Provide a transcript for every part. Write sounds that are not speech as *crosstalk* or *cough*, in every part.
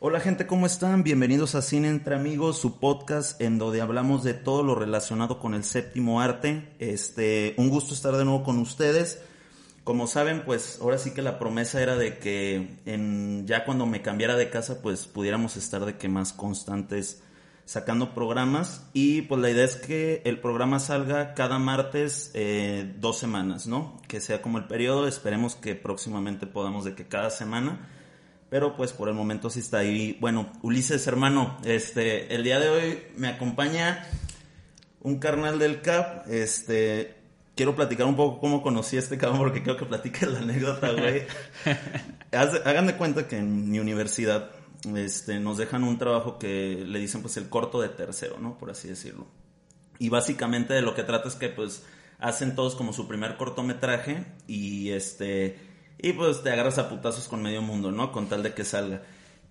Hola gente, ¿cómo están? Bienvenidos a Cine Entre Amigos, su podcast en donde hablamos de todo lo relacionado con el séptimo arte. Este, un gusto estar de nuevo con ustedes. Como saben, pues ahora sí que la promesa era de que ya cuando me cambiara de casa, pues pudiéramos estar de que más constantes sacando programas. Y pues la idea es que el programa salga cada martes eh, dos semanas, ¿no? Que sea como el periodo. Esperemos que próximamente podamos de que cada semana pero pues por el momento sí está ahí. Bueno, Ulises, hermano, este, el día de hoy me acompaña un carnal del CAP, este, quiero platicar un poco cómo conocí a este cabrón porque creo que platique la anécdota, güey. *laughs* Hagan de cuenta que en mi universidad, este, nos dejan un trabajo que le dicen pues el corto de tercero, ¿no? Por así decirlo. Y básicamente de lo que trata es que pues hacen todos como su primer cortometraje y este y pues te agarras a putazos con medio mundo, ¿no? Con tal de que salga.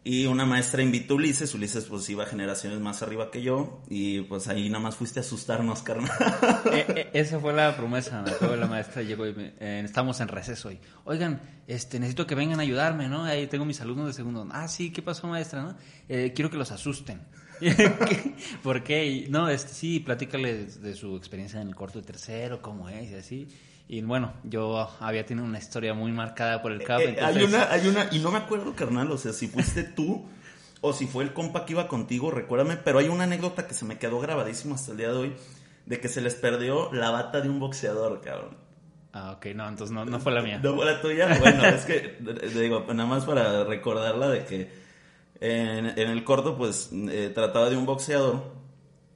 Y una maestra invitó a Ulises, Ulises pues iba generaciones más arriba que yo y pues ahí nada más fuiste a asustarnos, carnal. *laughs* Eh, eh, esa fue la promesa, me la maestra llegó y eh, estamos en receso y, oigan, este, necesito que vengan a ayudarme, ¿no? Ahí tengo mis alumnos de segundo. Ah, sí, ¿qué pasó maestra, no? quiero que los asusten. *laughs* ¿Por qué? No, este, sí, platícale de, de su experiencia en el corto de tercero, cómo es y así. Y bueno, yo había tenido una historia muy marcada por el CAP. Eh, hay una, hay una, y no me acuerdo, carnal, o sea, si fuiste tú o si fue el compa que iba contigo, recuérdame, pero hay una anécdota que se me quedó grabadísima hasta el día de hoy, de que se les perdió la bata de un boxeador, cabrón. Ah, ok, no, entonces no, no fue la mía. ¿No fue la tuya? Bueno, es que, digo, nada más para recordarla de que en, el corto, pues, eh, trataba de un boxeador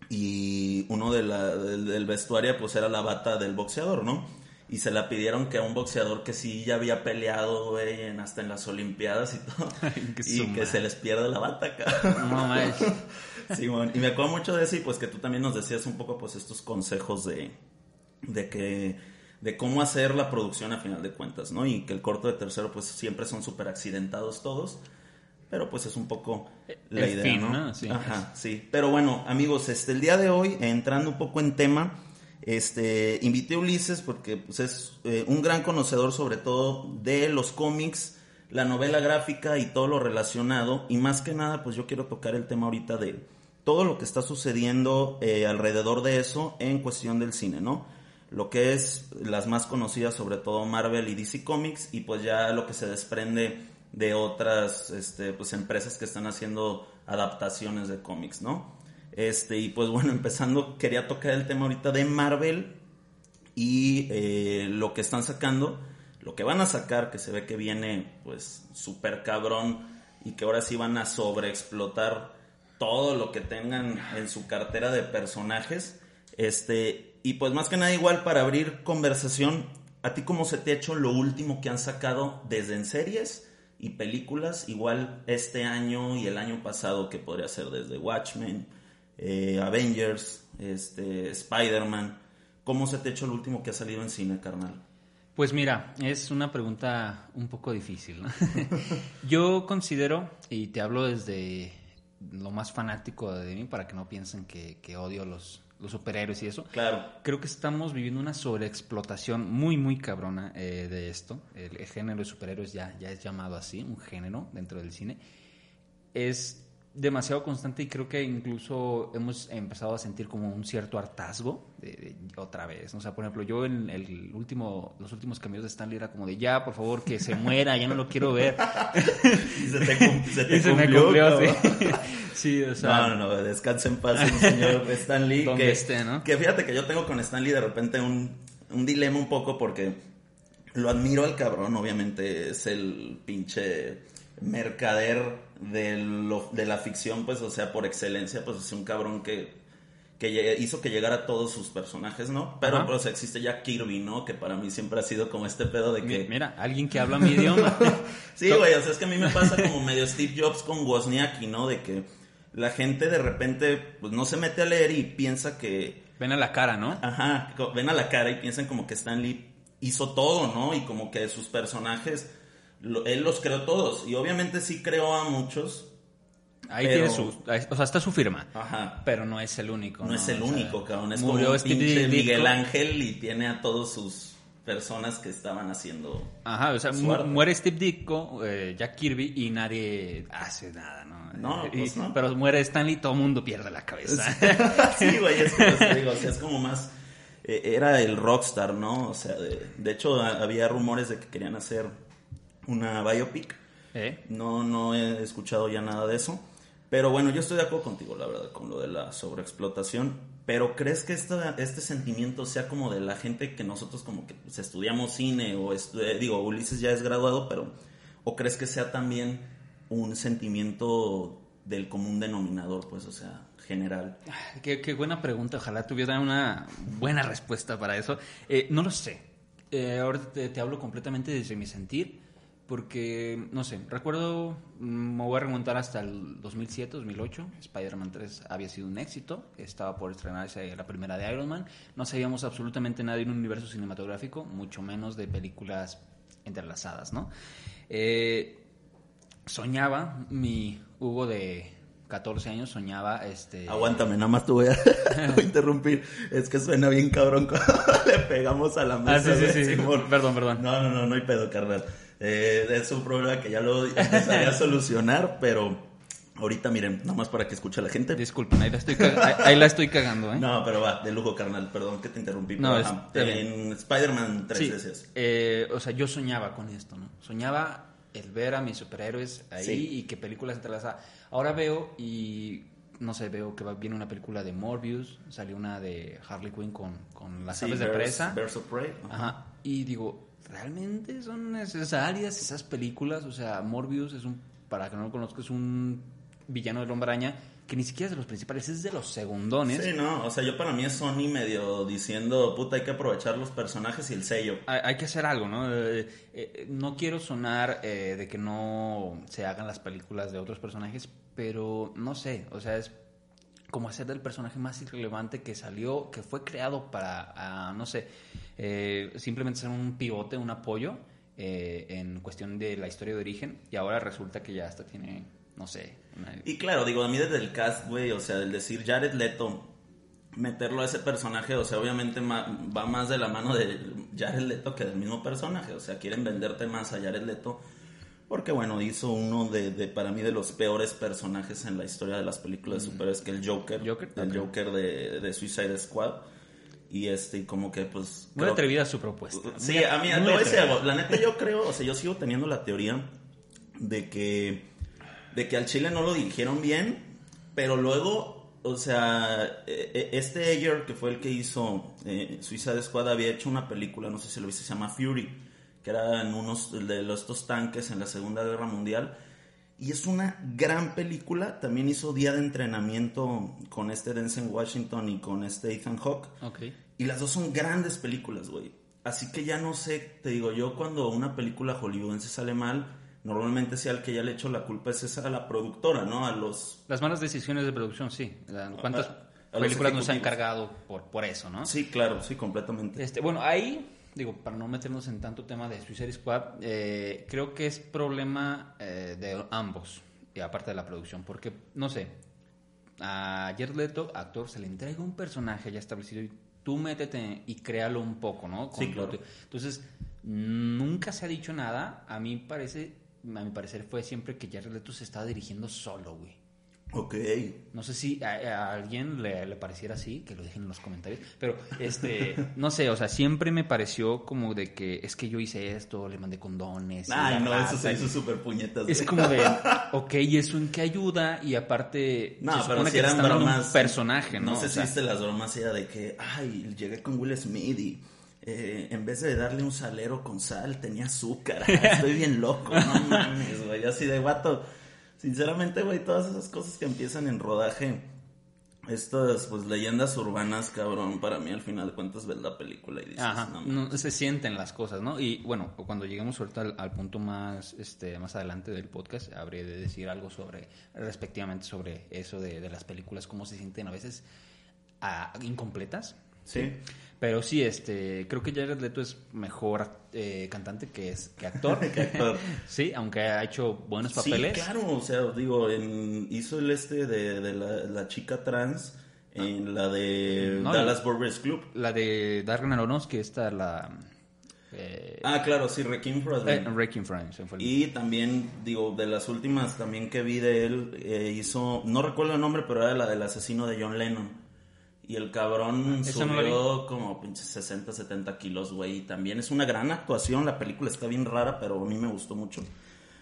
y uno de la, del, del vestuario, pues, era la bata del boxeador, ¿no? Y se la pidieron que a un boxeador que sí ya había peleado, güey, en, hasta en las Olimpiadas y todo, *laughs* y que se les pierde la bata, cabrón. No, sí, *laughs* y me acuerdo mucho de eso y pues que tú también nos decías un poco pues estos consejos de, de que de cómo hacer la producción a final de cuentas, ¿no? Y que el corto de tercero pues siempre son súper accidentados todos, pero pues es un poco la idea, ¿no? Sí. Ajá, sí. Pero bueno, amigos, este el día de hoy entrando un poco en tema, este, invité a Ulises porque pues, es eh, un gran conocedor sobre todo de los cómics, la novela gráfica y todo lo relacionado. Y más que nada, pues yo quiero tocar el tema ahorita de todo lo que está sucediendo eh, alrededor de eso en cuestión del cine, ¿no? Lo que es las más conocidas, sobre todo Marvel y DC Comics, y pues ya lo que se desprende de otras este, pues, empresas que están haciendo adaptaciones de cómics, ¿no? Este, y pues bueno, *laughs* empezando, quería tocar el tema ahorita de Marvel y eh, lo que están sacando, lo que van a sacar, que se ve que viene pues súper cabrón y que ahora sí van a sobreexplotar todo lo que tengan en su cartera de personajes. Este, y pues más que nada igual para abrir conversación, ¿a ti cómo se te ha hecho lo último que han sacado desde en series? y películas, igual este año y el año pasado que podría ser desde Watchmen, eh, Avengers, este, Spider-Man. ¿Cómo se te ha hecho el último que ha salido en cine, carnal? Pues mira, es una pregunta un poco difícil. *laughs* Yo considero, y te hablo desde lo más fanático de mí para que no piensen que, odio los, los superhéroes y eso. Claro. Creo que estamos viviendo una sobreexplotación muy, muy cabrona eh, de esto. El, el, género de superhéroes ya, ya es llamado así, un género dentro del cine. Es demasiado constante y creo que incluso hemos empezado a sentir como un cierto hartazgo de, otra vez. O sea, por ejemplo, yo en el último, los últimos cambios de Stanley era como de ya, por favor, que se muera, ya no lo quiero ver. *laughs* y se te, se te *laughs* cumplió, *laughs* sí. o sea, no, no, no, descanse en paz el señor Stanley. que, esté, ¿no? que fíjate que yo tengo con Stanley de repente un, un dilema un poco porque lo admiro al cabrón, obviamente es el pinche mercader de, lo, de la ficción, pues, o sea, por excelencia, pues es un cabrón que, que hizo que llegara todos sus personajes, ¿no? Pero pues existe ya Kirby, ¿no? Que para mí siempre ha sido como este pedo de que... Mira, alguien que habla mi idioma. *laughs* sí, güey, o sea, es que a mí me pasa como medio Steve Jobs con Wozniacki, ¿no? De que la gente de repente pues no se mete a leer y piensa que... Ven a la cara, ¿no? Ajá, ven a la cara y piensan como que Stan Lee hizo todo, ¿no? Y como que sus personajes, lo- él los creó todos. Y obviamente sí creó a muchos. Ahí Pero- tiene su... O sea, está su firma. Ajá. Pero no es el único. No, es el O sea, único, cabrón. Es murió como un Steve pinche Ditko. Miguel Ángel y tiene a todos sus personas que estaban haciendo... Ajá, o sea, Su mu- arte. muere Steve Ditko, eh, Jack Kirby y nadie hace nada, ¿no? No, Y- pues no. Pero muere Stanley, todo el mundo pierde la cabeza. sí, *laughs* güey, es que te digo, o sea, es como más... eh, era el rockstar, ¿no? O sea, de, de hecho a- había rumores de que querían hacer una biopic. ¿Eh? No, no he escuchado ya nada de eso. Pero bueno, yo estoy de acuerdo contigo, la verdad, con lo de la sobreexplotación. Pero ¿crees que esta- este sentimiento sea como de la gente que nosotros como que pues, estudiamos cine o estu- eh, digo, Ulises ya es graduado, pero ¿o crees que sea también un sentimiento del común denominador, pues, o sea, general? Qué, qué buena pregunta, ojalá tuviera una buena respuesta para eso. Eh, no lo sé. Eh, ahora te, te hablo completamente desde mi sentir, porque, no sé, recuerdo, mm, me voy a remontar hasta el 2007, 2008, Spider-Man 3 había sido un éxito, estaba por estrenarse la primera de Iron Man, no sabíamos absolutamente nada de un universo cinematográfico, mucho menos de películas entrelazadas, ¿no? Eh, soñaba, mi Hugo de 14 años soñaba, este... Aguántame, nada más te voy a, *laughs* interrumpir. Es que suena bien cabrón *laughs* cuando le pegamos a la mesa. Ah, sí, sí, sí. Perdón, perdón. No, no, no, no hay pedo, carnal. Eh, es un problema que ya lo empezaría a solucionar, pero ahorita miren, nada más para que escuche la gente. Disculpen, ahí la estoy, ahí- ahí la estoy cagando, ¿eh? No, pero va, de lujo, carnal. Perdón que te interrumpí. No, es- en Spider-Man 3 Sí, veces. eh, o sea, yo soñaba con esto, ¿no? Soñaba el ver a mis superhéroes ahí Sí. y que películas entrelazadas. Ahora veo y, no sé, veo que viene una película de Morbius, salió una de Harley Quinn con, con las Sí, aves de presa. Birds of Prey. Ajá. Y digo, ¿realmente son necesarias esas películas? O sea, Morbius es un, para que no lo conozca, es un villano del hombre araña que ni siquiera es de los principales, es de los segundones. Sí, no, o sea, yo para mí es Sony medio diciendo, puta, hay que aprovechar los personajes y el sello. hay, hay que hacer algo, ¿no? Eh, eh, no quiero sonar eh, de que no se hagan las películas de otros personajes, pero no sé, o sea, es como hacer del personaje más irrelevante que salió, que fue creado para, ah, no sé, eh, simplemente ser un pivote, un apoyo eh, en cuestión de la historia de origen, y ahora resulta que ya hasta tiene, no sé, una- Y claro, digo, a mí desde el cast, güey, o sea, el decir Jared Leto, meterlo a ese personaje, o sea, obviamente va más de la mano de Jared Leto que del mismo personaje, o sea, quieren venderte más a Jared Leto, porque bueno, hizo uno de, de, para mí, de los peores personajes en la historia de las películas de superhéroes, que el Joker, Joker, el ok. Joker de, de Suicide Squad, y este, y como que pues... muy creo- atrevida su propuesta. Sí, Muy- a mí, algo. La neta, yo creo, o sea, yo sigo teniendo la teoría de que, de que al Chile no lo dirigieron bien, pero luego, o sea, eh, eh, este Ayer, que fue el que hizo eh, Suicide Squad, había hecho una película, no sé si lo viste, se llama Fury, que era en unos de estos tanques en la Segunda Guerra Mundial. Y es una gran película. También hizo Día de Entrenamiento con este Denzel Washington y con este Ethan Hawke. Ok. Y las dos son grandes películas, güey. Así que ya no sé, te digo yo, cuando una película hollywoodense sale mal, normalmente sea el que ya le echo la culpa es esa a la productora, ¿no? A los... Las malas decisiones de producción, sí. ¿Cuántas A- a películas nos han cargado por, por eso, no? Sí, claro, sí, completamente. Este, bueno, ahí, digo, para no meternos en tanto tema de Suicide Squad, eh, creo que es problema eh, de ambos, y aparte de la producción, porque, no sé, a Jared Leto, actor, se le entrega un personaje ya establecido y tú métete y créalo un poco, ¿no? Con Sí, claro. lo- Entonces, nunca se ha dicho nada, a mí parece, a mi parecer fue siempre que Jared Leto se estaba dirigiendo solo, güey. Ok. No sé si a, a alguien le, le pareciera así, que lo dejen en los comentarios. Pero, este, *laughs* no sé, o sea, siempre me pareció como de que es que yo hice esto, le mandé condones. Ay, no, eso se hizo súper puñetas. Es como de, *laughs* ok, ¿y eso en qué ayuda? Y aparte, No, se pero si que eran bromas. un personaje, ¿no? No sé O si sea, viste las bromas, era de que, ay, llegué con Will Smith y eh, en vez de darle un salero con sal, tenía azúcar. *laughs* Estoy bien loco, no mames, güey. Así de vato. Sinceramente, güey, todas esas cosas que empiezan en rodaje estas pues leyendas urbanas, cabrón, para mí al final de cuentas ves la película y dices, Ajá, no, no, se sienten las cosas, ¿no? Y bueno, cuando lleguemos ahorita al, al punto más, este, más adelante del podcast, habré de decir algo sobre, respectivamente sobre eso de, de las películas, cómo se sienten a veces ah, incompletas. Sí. Pero sí, este, creo que Jared Leto es mejor eh, cantante que es que actor. *laughs* Que actor. *laughs* sí, aunque ha hecho buenos papeles. Sí, claro, o sea, digo, en, hizo el este de, de la, la chica trans en la de No, Dallas Bourbers Club. La de Darren Aronofsky, esta la eh, Ah, claro, sí, Requiem eh, Y también, digo, de las últimas también que vi de él, eh, hizo, no recuerdo el nombre, pero era la del asesino de John Lennon. Y el cabrón no la subió como pinches 60, 70 kilos, güey. Y también es una gran actuación. La película está bien rara, pero a mí me gustó mucho.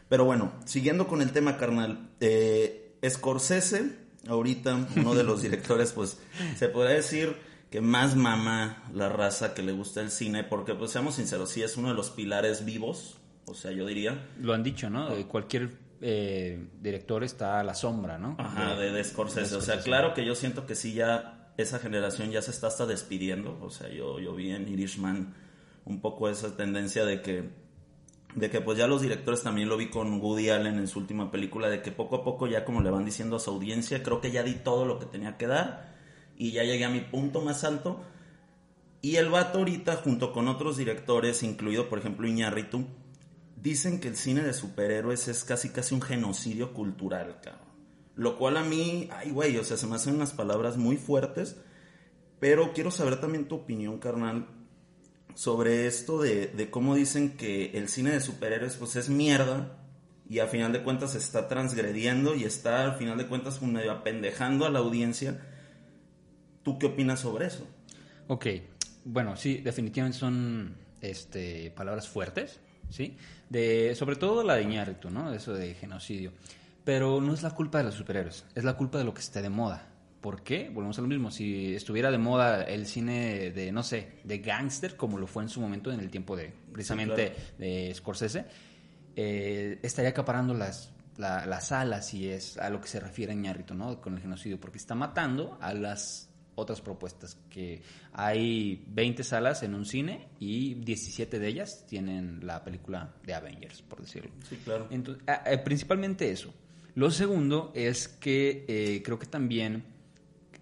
Pero bueno, siguiendo con el tema, carnal. Eh, Scorsese, ahorita, uno de los *laughs* directores, pues, se podría decir que más mama la raza que le gusta el cine. Porque, pues, seamos sinceros, sí es uno de los pilares vivos. O sea, yo diría. Lo han dicho, ¿no? Eh, cualquier eh, director está a la sombra, ¿no? Ajá, de, de Scorsese. O sea, claro que yo siento que sí ya esa generación ya se está hasta despidiendo. O sea, yo, yo vi en Irishman un poco esa tendencia de que, de que pues ya los directores también lo vi con Woody Allen en su última película, de que poco a poco ya como le van diciendo a su audiencia, creo que ya di todo lo que tenía que dar y ya llegué a mi punto más alto. Y el vato ahorita, junto con otros directores, incluido por ejemplo Iñárritu, dicen que el cine de superhéroes es casi casi un genocidio cultural, cabrón. Lo cual a mí, ay güey, o sea, se me hacen unas palabras muy fuertes, pero quiero saber también tu opinión, carnal, sobre esto de, de cómo dicen que el cine de superhéroes pues es mierda y a final de cuentas está transgrediendo y está al final de cuentas medio apendejando a la audiencia. ¿Tú qué opinas sobre eso? Ok, bueno, sí, definitivamente son este, palabras fuertes, ¿sí? De, sobre todo la de Iñárritu, ¿no? Eso de genocidio. Pero no es la culpa de los superhéroes, es la culpa de lo que esté de moda. ¿Por qué? Volvemos a lo mismo. Si estuviera de moda el cine de, no sé, de gángster, como lo fue en su momento en el tiempo de, precisamente, de Scorsese, eh, estaría acaparando las, la- las salas y es a lo que se refiere Iñárritu, ¿no? Con el genocidio, porque está matando a las otras propuestas, que hay 20 salas en un cine y 17 de ellas tienen la película de Avengers, por decirlo. Sí, claro. Entonces, eh, principalmente eso. Lo segundo es que eh, creo que también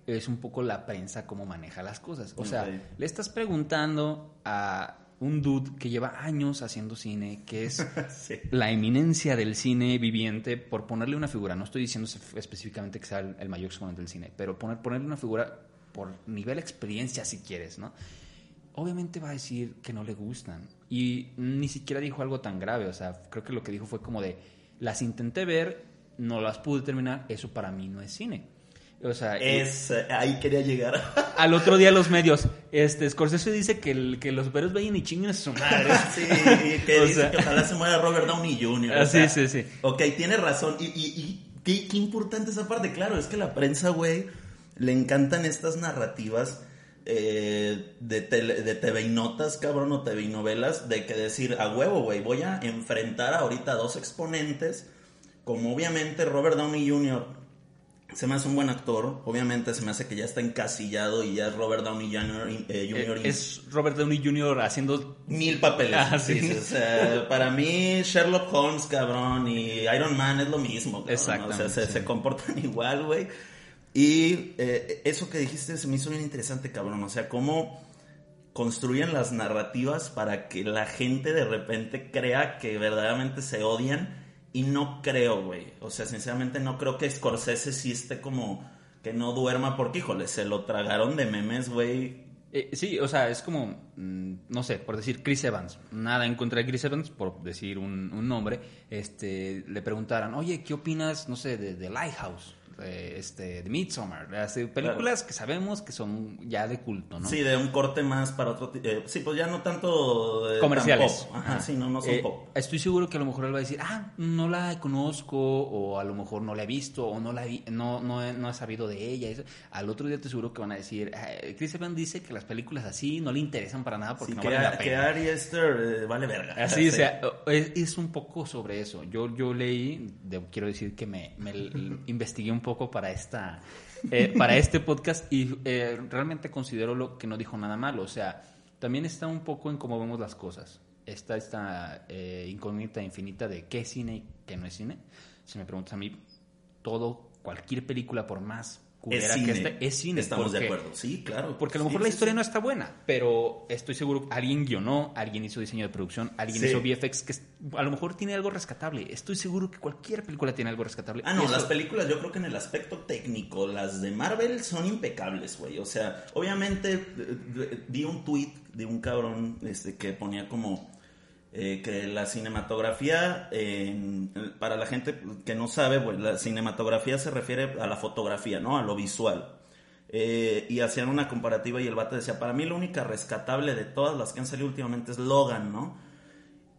es un poco la prensa cómo maneja las cosas. O sea, le estás preguntando a un dude que lleva años haciendo cine, que es *laughs* Sí. la eminencia del cine viviente, por ponerle una figura, no estoy diciendo específicamente que sea el, el mayor exponente del cine, pero poner, ponerle una figura por nivel experiencia si quieres, ¿no? Obviamente va a decir que no le gustan. Y ni siquiera dijo algo tan grave, o sea, creo que lo que dijo fue como de, las intenté ver, no las pude terminar, eso para mí no es cine. O sea, Es, eh, ahí quería llegar. *laughs* al otro día los medios, este, Scorsese dice que, el- que los superhéroes vayan y chinguen a su madre. *laughs* Sí, que dice sea- que ojalá se muera Robert Downey Jr. Ah, o sea, sí, sí, sí. Ok, tiene razón. Y, y, y qué, qué importante esa parte. Claro, es que la prensa, güey, le encantan estas narrativas eh, de, tele- de TV y notas, cabrón, o TV y novelas, de que decir, a huevo, güey, voy a enfrentar ahorita a dos exponentes, como obviamente Robert Downey Jr. se me hace un buen actor, obviamente se me hace que ya está encasillado y ya es Robert Downey Jr. eh, Jr. Eh, es Robert Downey Jr. haciendo Mil papeles. Ah, sí, sí. sí, o sea, para mí Sherlock Holmes, cabrón, y Iron Man es lo mismo. Exactamente, O sea, se, sí. se comportan *laughs* igual, güey. Y eh, eso que dijiste se me hizo bien interesante, cabrón. O sea, cómo construyen las narrativas para que la gente de repente crea que verdaderamente se odian. Y no creo, güey. O sea, sinceramente no creo que Scorsese sí esté como que no duerma porque, híjole, se lo tragaron de memes, güey. Eh, sí, o sea, es como, mm, no sé, por decir Chris Evans, nada en contra de Chris Evans, por decir un, un nombre, este, le preguntaran, oye, ¿qué opinas, no sé, de, de Lighthouse, de, este, de Midsommar? Las, eh, películas que sabemos que son ya de culto, ¿no? Sí, de un corte más para otro eh, sí, pues ya no tanto de Comerciales. tan pop. Ajá, sí, no, no son Eh, pop. Estoy seguro que a lo mejor él va a decir, ah, no la conozco, o a lo mejor no la he visto, o no la vi- no, no, he, no he sabido de ella. Eso. Al otro día te seguro que van a decir, "Ah, Chris Evans dice que las películas así no le interesan para nada porque Sí, no valen la a- pena. que Ari Aster eh, vale verga. *laughs* Así, Sí. o sea, es, es un poco sobre eso. Yo, yo leí, de- quiero decir que me, me *laughs* investigué un poco para esta eh, para este podcast y eh, realmente considero lo que no dijo nada malo. O sea, también está un poco en cómo vemos las cosas. Está esta eh, incógnita infinita de qué es cine y qué no es cine. Si me preguntas a mí, todo, cualquier película, por más es cine. que esté, es cine. Estamos de acuerdo, sí, claro. Porque a lo mejor la historia no está buena, pero estoy seguro alguien guionó, alguien hizo diseño de producción, alguien hizo VFX, que a lo mejor tiene algo rescatable. Estoy seguro que cualquier película tiene algo rescatable. Ah, no, las películas yo creo que en el aspecto técnico, las de Marvel son impecables, güey. O sea, obviamente vi un tweet de un cabrón este, que ponía como eh, que la cinematografía, para la gente que no sabe, pues, la cinematografía se refiere a la fotografía, ¿no? A lo visual. Eh, y hacían una comparativa y el vato decía, para mí la única rescatable de todas las que han salido últimamente es Logan, ¿no?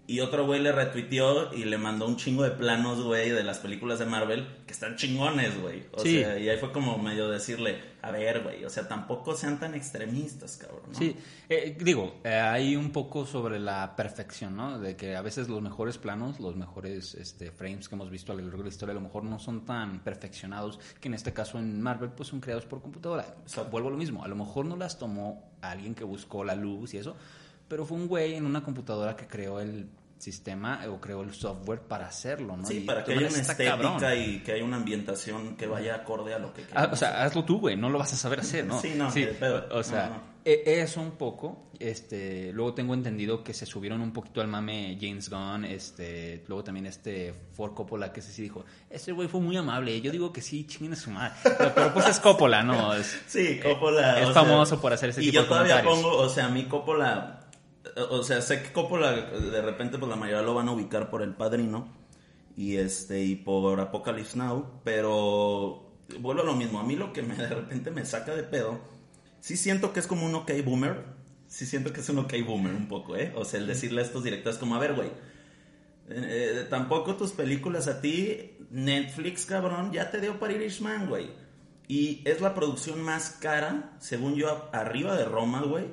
Y otro güey le retuiteó y le mandó un chingo de planos, güey, de las películas de Marvel que están chingones, güey. O sea, y ahí fue como medio decirle, a ver, güey, o sea, tampoco sean tan extremistas, cabrón. ¿no? Sí, eh, digo, eh, hay un poco sobre la perfección, ¿no? De que a veces los mejores planos, los mejores este, frames que hemos visto a lo largo de la historia, a lo mejor no son tan perfeccionados, que en este caso en Marvel, pues son creados por computadora. Vuelvo a lo mismo, a lo mejor no las tomó alguien que buscó la luz y eso pero fue un güey en una computadora que creó el sistema o creó el software para hacerlo, ¿no? Sí, para que haya una estética y que haya una ambientación que vaya acorde a lo que ah, o sea, hazlo tú, güey, no lo vas a saber hacer, ¿no? Sí, no, sí, o sea, e, eso un poco, este, luego tengo entendido que se subieron un poquito al mame James Gunn, este, luego también este Ford Coppola que se sí dijo, ese güey fue muy amable, yo digo que sí, chinguen a su madre, pero, pues es Coppola, ¿no? sí, Coppola. Es famoso por hacer ese tipo de comentarios. Y yo todavía pongo, o sea, a mí Coppola o sea, sé que Coppola de repente pues la mayoría lo van a ubicar por El Padrino y este y por Apocalypse Now, pero vuelvo a lo mismo, a mí lo que me, *laughs* de repente me saca de pedo, sí siento que es como un ok boomer, sí siento que es un ok boomer un poco, ¿eh? O sea, el decirle a estos directores como, a ver, güey, eh, tampoco tus películas a ti, Netflix, cabrón, ya te dio para Irishman, güey. Y es la producción más cara, según yo, arriba de Roma, güey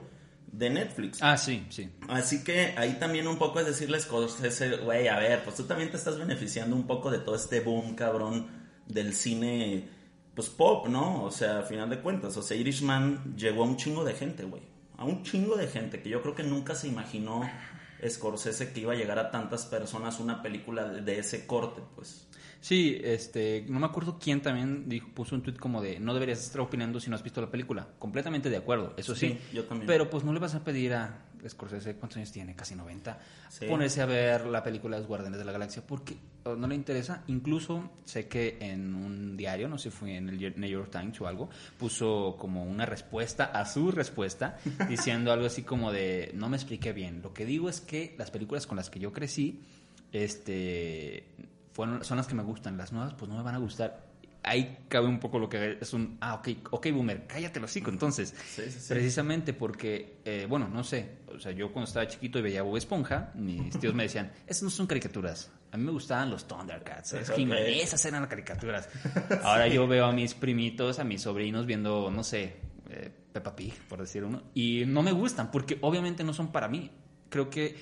de Netflix. Ah, sí, sí. Así que ahí también un poco es decirles cosas, güey, a ver, pues tú también te estás beneficiando un poco de todo este boom, cabrón, del cine, pues pop, ¿no? O sea, a final de cuentas, o sea, Irishman llegó a un chingo de gente, güey. A un chingo de gente que yo creo que nunca se imaginó Scorsese que iba a llegar a tantas personas una película de ese corte, pues. Sí, este, no me acuerdo quién también dijo, puso un tweet como de no deberías estar opinando si no has visto la película. Completamente de acuerdo, eso sí. yo también. Pero pues no le vas a pedir a Scorsese, ¿cuántos años tiene? Casi 90. Ponerse a ver la película Los Guardianes de la Galaxia porque no le interesa. Incluso sé que en un diario, no sé si fue en el New York Times o algo, puso como una respuesta a su respuesta *laughs* diciendo algo así como de no me expliqué bien. Lo que digo es que las películas con las que yo crecí, este son las que me gustan. Las nuevas, pues no me van a gustar. Ahí cabe un poco lo que es un, ah, ok, ok, boomer, cállate los hocico. Entonces, precisamente porque, eh, bueno, no sé, o sea, yo cuando estaba chiquito y veía Bob Esponja, mis tíos me decían, *laughs* esas no son caricaturas. A mí me gustaban los Thundercats, esas eran las caricaturas. Ahora yo veo a mis primitos, a mis sobrinos viendo, no sé, eh, Peppa Pig, por decir uno, y no me gustan porque obviamente no son para mí. Creo que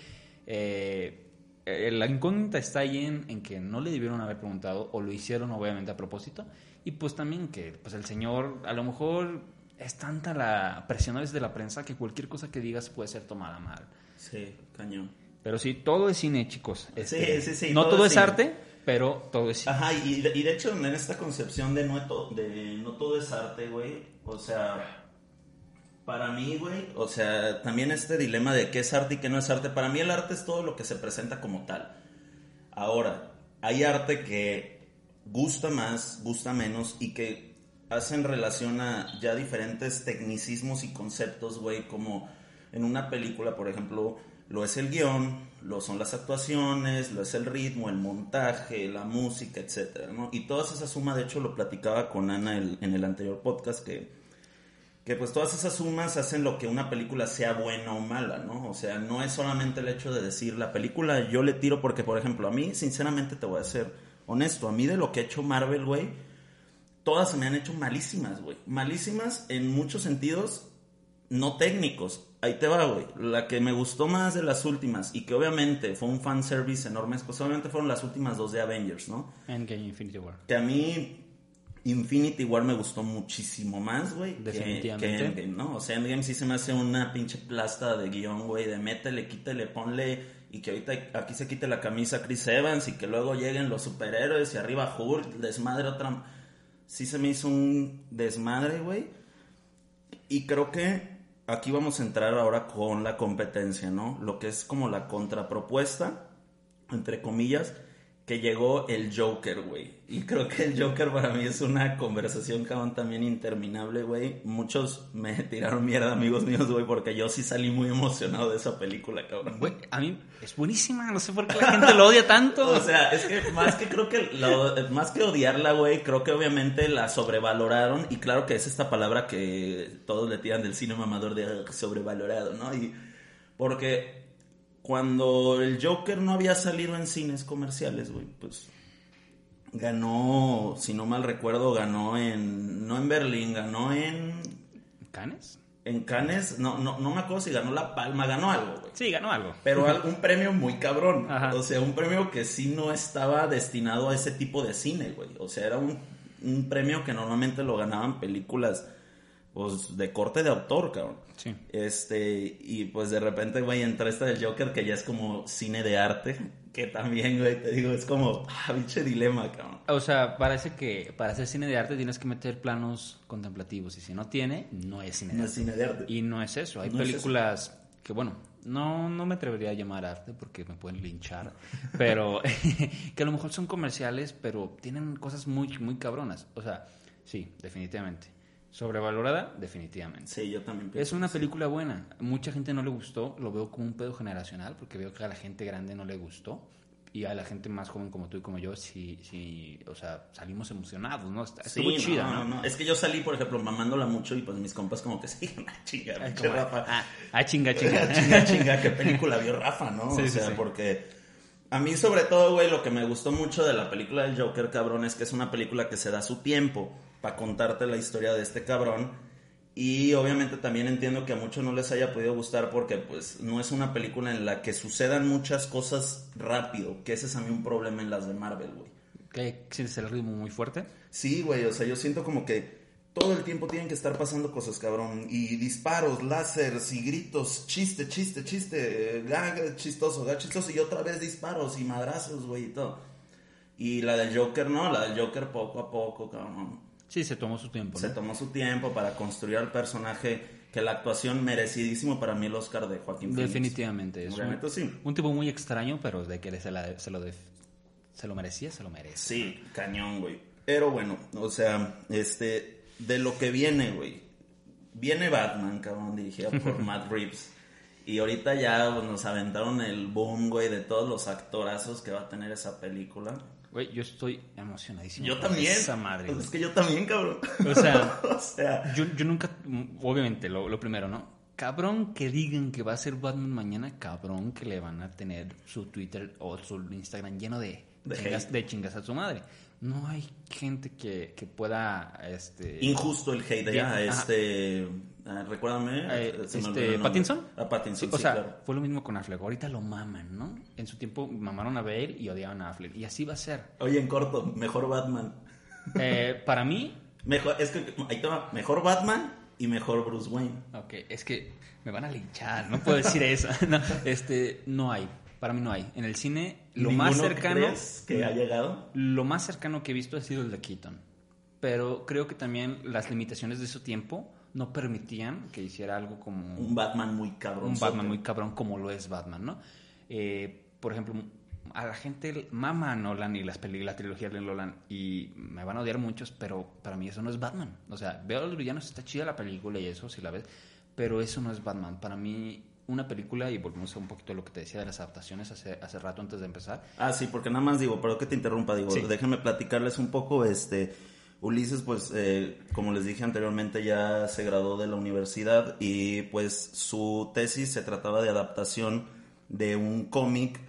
eh, la incógnita está ahí en, que no le debieron haber preguntado o lo hicieron obviamente a propósito y pues también que pues el señor a lo mejor es tanta la presión a veces de la prensa que cualquier cosa que digas puede ser tomada mal. Sí, cañón. Pero sí, todo es cine, chicos. sí, este, sí, sí. No todo, es, arte, pero todo es cine. Ajá, y de, y de hecho en esta concepción de no, de no todo es arte, güey, o sea para mí, güey, o sea, también este dilema de qué es arte y qué no es arte, para mí el arte es todo lo que se presenta como tal. Ahora, hay arte que gusta más, gusta menos y que hacen relación a ya diferentes tecnicismos y conceptos, güey, como en una película, por ejemplo, lo es el guion, lo son las actuaciones, lo es el ritmo, el montaje, la música, etcétera, ¿no? Y toda esa suma, de hecho, lo platicaba con Ana en el anterior podcast que que pues todas esas sumas hacen lo que una película sea buena o mala, ¿no? O sea, no es solamente el hecho de decir la película yo le tiro porque, por ejemplo, a mí, sinceramente te voy a ser honesto, a mí de lo que ha hecho Marvel, güey, todas se me han hecho malísimas, güey. Malísimas en muchos sentidos, no técnicos. Ahí te va, güey. La que me gustó más de las últimas y que obviamente fue un fanservice enorme, pues obviamente fueron las últimas dos de Avengers, ¿no? Endgame Infinity War. Que a mí Infinity War me gustó muchísimo más, güey. Definitivamente. Que, Endgame, ¿no? O sea, Endgame sí se me hace una pinche plasta de guion, güey, de métele, quítele, ponle. Y que ahorita aquí se quite la camisa Chris Evans y que luego lleguen los superhéroes y arriba Hulk, desmadre otra. Sí se me hizo un desmadre, güey. Y creo que aquí vamos a entrar ahora con la competencia, ¿no? Lo que es como la contrapropuesta, entre comillas, que llegó el Joker, güey. Y creo que el Joker para mí es una conversación, cabrón, también interminable, güey. Muchos me *laughs* tiraron mierda, amigos míos, güey, porque yo sí salí muy emocionado de esa película, cabrón. Güey, a mí es buenísima, no sé por qué la gente lo odia tanto. *laughs* O sea, es que más que creo que lo- más que odiarla, güey, creo que obviamente la sobrevaloraron y claro que es esta palabra que todos le tiran del cine mamador de "Ah, sobrevalorado, ¿no? Y porque cuando el Joker no había salido en cines comerciales, güey, pues ganó, si no mal recuerdo, ganó en no en Berlín, ganó en ¿Canes? en Cannes, no no no me acuerdo si ganó la Palma, ganó algo, güey. Sí, ganó algo. Pero *laughs* un premio muy cabrón. Ajá. O sea, un premio que sí no estaba destinado a ese tipo de cine, güey. O sea, era un, un premio que normalmente lo ganaban películas pues, de corte de autor, cabrón. Sí. Este, y pues de repente, güey, entra esta del Joker que ya es como cine de arte. Que también, güey, te digo, es como, ah, pinche dilema, cabrón. O sea, parece que para hacer cine de arte tienes que meter planos contemplativos y si no tiene, no es cine de No arte. es cine de arte. Y no es eso. Hay No es películas que, bueno, no, no me atrevería a llamar arte porque me pueden linchar, pero *laughs* que a lo mejor son comerciales, pero tienen cosas muy, muy cabronas. O sea, sí, definitivamente. Sobrevalorada, definitivamente. Sí, yo también pienso. Es una sí. película buena. Mucha gente no le gustó. Lo veo como un pedo generacional porque veo que a la gente grande no le gustó. Y a la gente más joven como tú y como yo, sí, sí, o sea, salimos emocionados, ¿no? Está- Sí, Estuvo no, chida, no, ¿no? no. Es que yo salí, por ejemplo, mamándola mucho y pues mis compas como que *laughs* sí, ah, chinga, Ay, como- Rafa. ah, ah, chinga, *laughs* chinga. chinga, chinga, qué película vio Rafa, ¿no? Sí, o sea, sí. porque a mí sobre todo, güey, lo que me gustó mucho de la película del Joker, cabrón, es que es una película que se da su tiempo para contarte la historia de este cabrón. Y obviamente también entiendo que a muchos no les haya podido gustar porque pues no es una película en la que sucedan muchas cosas rápido, que ese es a mí un problema en las de Marvel, güey. ¿Qué? ¿Sientes el ritmo muy fuerte? Sí, güey, o sea, yo siento como que todo el tiempo tienen que estar pasando cosas, cabrón. Y disparos, láseres y gritos, chiste, chiste, chiste, eh, gag chistoso, gag chistoso y otra vez disparos y madrazos, güey, y todo. Y la del Joker, no, la del Joker poco a poco, cabrón. Sí, se tomó su tiempo. Se tomó su tiempo para construir al personaje que la actuación merecidísimo para mí el Oscar de Joaquín Phoenix. Definitivamente. Es un, sí. un tipo muy extraño, pero de que se, la- se lo, def- se lo merecía, se lo merece. Sí, cañón, güey. Pero bueno, o sea, este, de lo que viene, güey. Viene Batman, cabrón, dirigida por *laughs* Matt Reeves. Y ahorita ya pues, nos aventaron el boom, güey, de todos los actorazos que va a tener esa película. Güey, yo estoy emocionadísimo. Yo también. Esa madre. Pues es que yo también, cabrón. O sea, *laughs* o sea, yo, yo nunca, obviamente, lo, lo primero, ¿no? Cabrón que digan que va a ser Batman mañana, cabrón que le van a tener su Twitter o su Instagram lleno de, De chingas, de chingas a su madre. No hay gente que, que pueda, este... injusto el hate Bien, a ajá. Ah, recuérdame. Eh, se este. ¿Pattinson? A Pattinson, Sí, o sí, sea, claro. fue lo mismo con Affleck. Ahorita lo maman, ¿no? En su tiempo mamaron a Bale y odiaban a Affleck. Y así va a ser. Oye, en corto, mejor Batman. Eh, para mí, Mejor, es que ahí te va, mejor Batman y mejor Bruce Wayne. Ok, es que me van a linchar, no puedo decir eso. *laughs* No, este, no hay, para mí no hay. En el cine, lo más ¿Ninguno cercano, crees que ha llegado? lo más cercano que he visto ha sido el de Keaton. Pero creo que también las limitaciones de su tiempo no permitían que hiciera algo como Un Batman muy cabrón. un Batman muy cabrón como lo es Batman, ¿no? Eh, por ejemplo, a la gente mama a Nolan y las películas, la trilogía de Nolan y me van a odiar muchos, pero para mí eso no es Batman. O sea, veo a los villanos, está chida la película y eso, si la ves, pero eso no es Batman. Para mí, una película, y volvemos a un poquito a lo que te decía de las adaptaciones hace, hace rato antes de empezar, Ah, sí, porque nada más digo, pero que te interrumpa, digo, Sí. déjenme platicarles un poco, este, Ulises, pues, eh, como les dije anteriormente, ya se graduó de la universidad y pues su tesis se trataba de adaptación de un cómic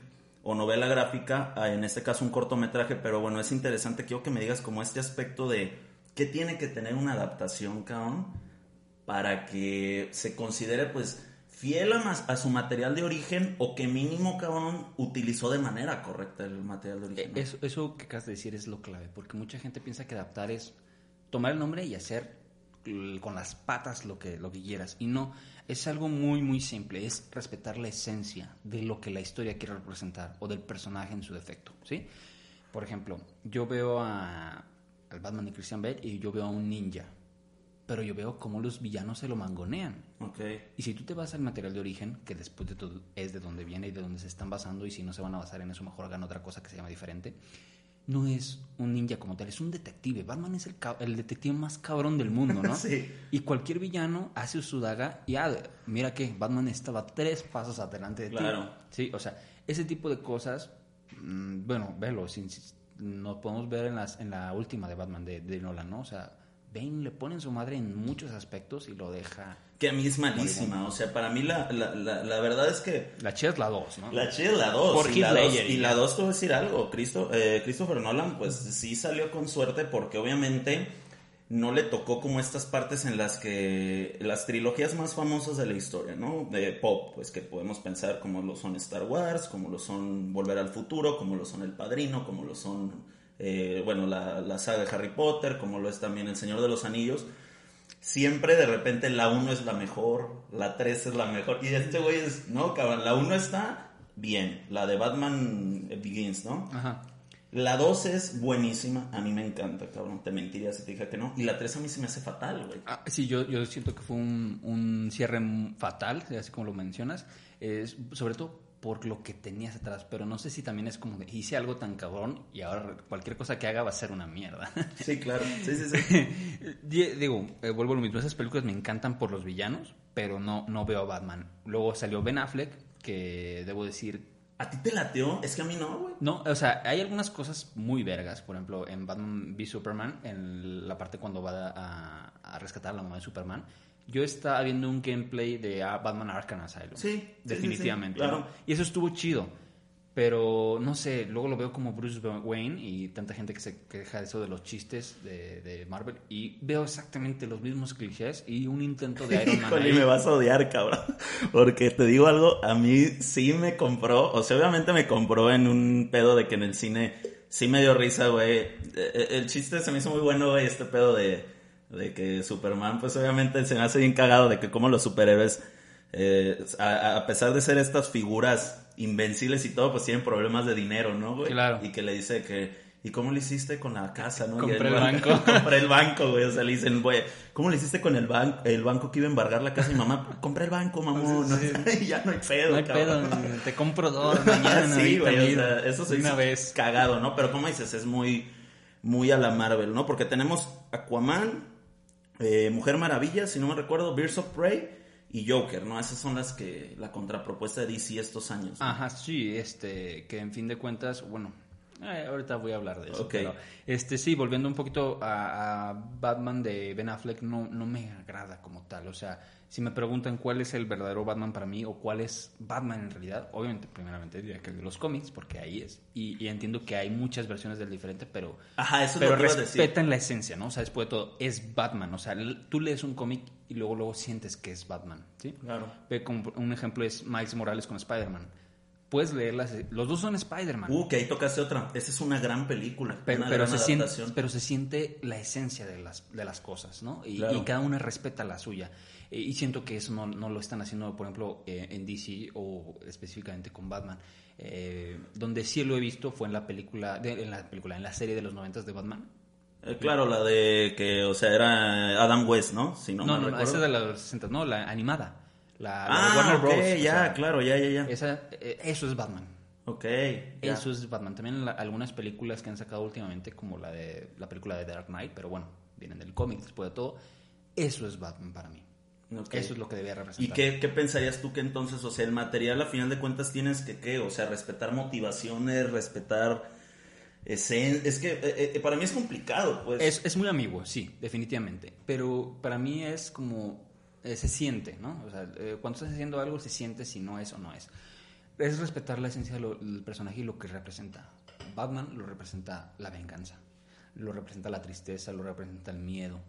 o novela gráfica, en este caso un cortometraje, pero bueno, es interesante, quiero que me digas como este aspecto de qué tiene que tener una adaptación, cabrón, para que se considere pues fiel a, su material de origen o que mínimo, cabrón, utilizó de manera correcta el material de origen. Eso, eso que acabas de decir es lo clave, porque mucha gente piensa que adaptar es tomar el nombre y hacer con las patas lo que, lo que quieras. Y no, es algo muy, muy simple. Es respetar la esencia de lo que la historia quiere representar o del personaje en su defecto, ¿sí? Por ejemplo, yo veo a, al Batman de Christian Bale y yo veo a un ninja. Pero yo veo cómo los villanos se lo mangonean. Ok. Y si tú te vas al material de origen, que después de todo es de donde viene y de donde se están basando, y si no se van a basar en eso, mejor hagan otra cosa que se llama diferente, no es un ninja como tal, es un detective. Batman es el, detective más cabrón del mundo, ¿no? *laughs* Sí. Y cualquier villano hace su daga y ah, mira que Batman estaba tres pasos adelante de ti. Claro. Sí, o sea, ese tipo de cosas, mm, bueno, velo, sin, sin- nos podemos ver en, las, en la última de Batman de, de Nolan, ¿no? O sea, Bane le pone en su madre en muchos aspectos y lo deja... Que a mí es malísima. O sea, para mí la, la, la, la verdad es que La chida es la 2, ¿no? La chida es la 2. Por y, la Heath 2 Ledger, y y la ya. 2 te voy a decir algo. Cristo, eh, Christopher Nolan, pues sí salió con suerte porque obviamente no le tocó como estas partes en las que las trilogías más famosas de la historia, ¿no? De pop, pues que podemos pensar como lo son Star Wars, como lo son Volver al Futuro, como lo son El Padrino, como lo son, eh, bueno, la, la saga de Harry Potter, como lo es también El Señor de los Anillos. Siempre de repente la 1 es la mejor, la 3 es la mejor. Y este güey es, no, cabrón, la 1 está bien, la de Batman Begins, ¿no? Ajá. La 2 es buenísima, a mí me encanta, cabrón, te mentiría si te dije que no. Y la 3 a mí se me hace fatal, güey. Ah, sí, yo, yo siento que fue un, un cierre fatal, así como lo mencionas, es, sobre todo por lo que tenías atrás, pero no sé si también es como de, hice algo tan cabrón y ahora cualquier cosa que haga va a ser una mierda. Sí, claro, sí, sí, sí. *laughs* Di- Digo, eh, vuelvo a lo mismo, esas películas me encantan por los villanos, pero no, no veo a Batman. Luego salió Ben Affleck, que debo decir, ¿A ti te lateó? Es que a mí no, güey. no, o sea, hay algunas cosas muy vergas. Por ejemplo, en Batman v Superman, en la parte cuando va a, a rescatar a la mamá de Superman, yo estaba viendo un gameplay de ah, Batman Arkham Asylum. Sí, sí, sí, definitivamente. sí, claro. ¿no? Y eso estuvo chido. Pero no sé, luego lo veo como Bruce Wayne y tanta gente que se queja de eso de los chistes de, de Marvel. Y veo exactamente los mismos clichés y un intento de Iron Man. Híjole, me vas a odiar, cabrón. *laughs* Porque te digo algo, a mí sí me compró, o sea, obviamente me compró en un pedo de que en el cine sí me dio risa, güey. Eh, eh, El chiste se me hizo muy bueno, güey, este pedo de, de que Superman, pues obviamente se me hace bien cagado de que como los superhéroes, eh, a, a pesar de ser estas figuras invencibles y todo, pues tienen problemas de dinero, ¿no, güey? Claro. Y que le dice que... ¿Y cómo lo hiciste con la casa, no? Compré el ban- banco. *laughs* compré el banco, güey. O sea, le dicen, güey, ¿cómo le hiciste con el banco, el banco que iba a embargar la casa? Y mamá, *laughs* compré el banco, mamón. Sí, *laughs* y ya no hay pedo, No hay pedo, cabrón. te compro dos mañana. sí, güey, o sea, eso se una vez. cagado, ¿no? Pero como dices, es muy, muy a la Marvel, ¿no? Porque tenemos Aquaman, eh, Mujer Maravilla, si no me recuerdo, Birds of Prey y Joker, ¿no? Esas son las que, la contrapropuesta de DC estos años. Ajá, sí, este, que en fin de cuentas, bueno, eh, ahorita voy a hablar de eso. Ok. Pero, este, sí, volviendo un poquito a, a Batman de Ben Affleck, no, no me agrada como tal. O sea, si me preguntan cuál es el verdadero Batman para mí o cuál es Batman en realidad, obviamente, primeramente diría que el de los cómics, porque ahí es. Y, y entiendo que hay muchas versiones del diferente, pero, Ajá, eso es pero respetan la esencia, ¿no? O sea, después de todo, es Batman. O sea, tú lees un cómic y luego, luego sientes que es Batman, ¿sí? Claro. Ve como un ejemplo es Miles Morales con Spider-Man. Puedes leerlas, los dos son Spider-Man. Uh, que ahí tocaste otra. Esa es una gran película. pero, una pero gran se siente, pero se siente la esencia de las, de las cosas, ¿no? Y, Claro. y cada una respeta la suya. Eh, y siento que eso no, no lo están haciendo, por ejemplo, eh, en DC o específicamente con Batman. Eh, donde sí lo he visto fue en la película, de- en la película, en la serie de los noventas de Batman. Eh, claro, la de que, o sea, era Adam West, ¿no? Si no, No, esa es de los 60, no, la animada. La, la Ah, Warner Bros. o ya, sea, claro, ya, ya, ya. esa, eh, eso es Batman. Ok. ya. Eso es Batman. También la- algunas películas que han sacado últimamente, como la de la película de Dark Knight, pero bueno, vienen del cómic después de todo. Eso es Batman para mí. Ok. Eso es lo que debía ¿Y representar. qué, qué pensarías tú que entonces, o sea, el material a final de cuentas tienes que, ¿qué? O sea, respetar motivaciones, respetar... esen- Es que eh, eh, para mí es complicado, pues. Es, es muy ambiguo, sí, definitivamente. Pero para mí es como. Eh, se siente, ¿no? O sea, eh, cuando estás haciendo algo, se siente si no es o no es. Es respetar la esencia del personaje y lo que representa. Batman lo representa la venganza, lo representa la tristeza, lo representa el miedo.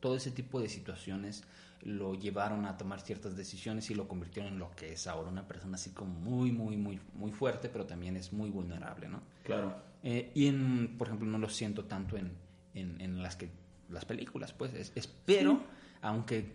Todo ese tipo de situaciones lo llevaron a tomar ciertas decisiones y lo convirtieron en lo que es ahora una persona así como muy, muy, muy, muy fuerte, pero también es muy vulnerable, ¿no? Claro. Eh, y en, por ejemplo, no lo siento tanto en, en, en las que las películas, pues. Es- espero, aunque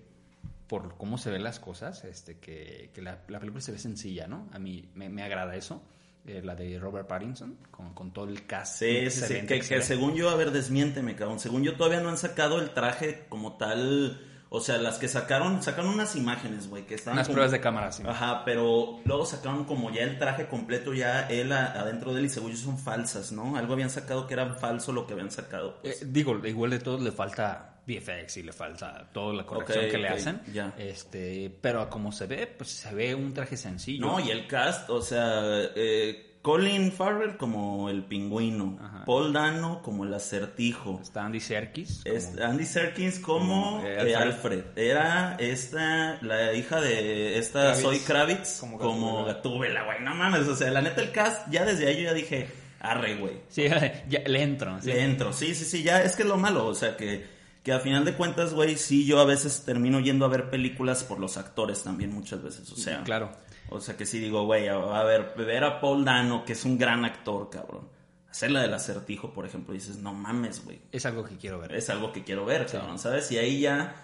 por cómo se ven las cosas, este, que, que la, la película se ve sencilla, ¿no? A mí me, me agrada eso. eh, la de Robert Pattinson, con, con todo el cast. Sí, sí, que, que según yo, a ver, desmiénteme, cabrón. Según yo, todavía no han sacado el traje como tal. O sea, las que sacaron, sacaron unas imágenes, güey, que estaban. Unas como- pruebas de cámara, sí. Ajá, pero luego sacaron como ya el traje completo, ya él a- adentro de él, y según yo son falsas, ¿no? Algo habían sacado que era falso lo que habían sacado. pues. Eh, digo, igual de todos le falta VFX y le falta toda la corrección que le hacen. Este, pero a como se ve, pues se ve un traje sencillo. No, y el cast, o sea, eh, Colin Farrell como el pingüino, Ajá. Paul Dano como el acertijo. Está Andy Serkis. como- Es- Andy Serkins como Como, eh, Alfred. Alfred. Era esta, la hija de esta. Zoe Kravitz Como como Gatúbela, güey. No mames, o sea, la neta el cast, ya desde ahí yo ya dije, arre, güey. Sí, *laughs* ya, le entro. sí. Le entro, sí, sí, sí, ya es que es lo malo, o sea, que, que a final de cuentas, güey, sí, yo a veces termino yendo a ver películas por los actores también muchas veces, o sea. Claro. O sea, que sí digo, güey, a, ver, ver a Paul Dano, que es un gran actor, cabrón. Hacer la del acertijo, por ejemplo, dices, no mames, güey. Es algo que quiero ver. Es algo que quiero ver, cabrón, ¿sabes? Y ahí ya,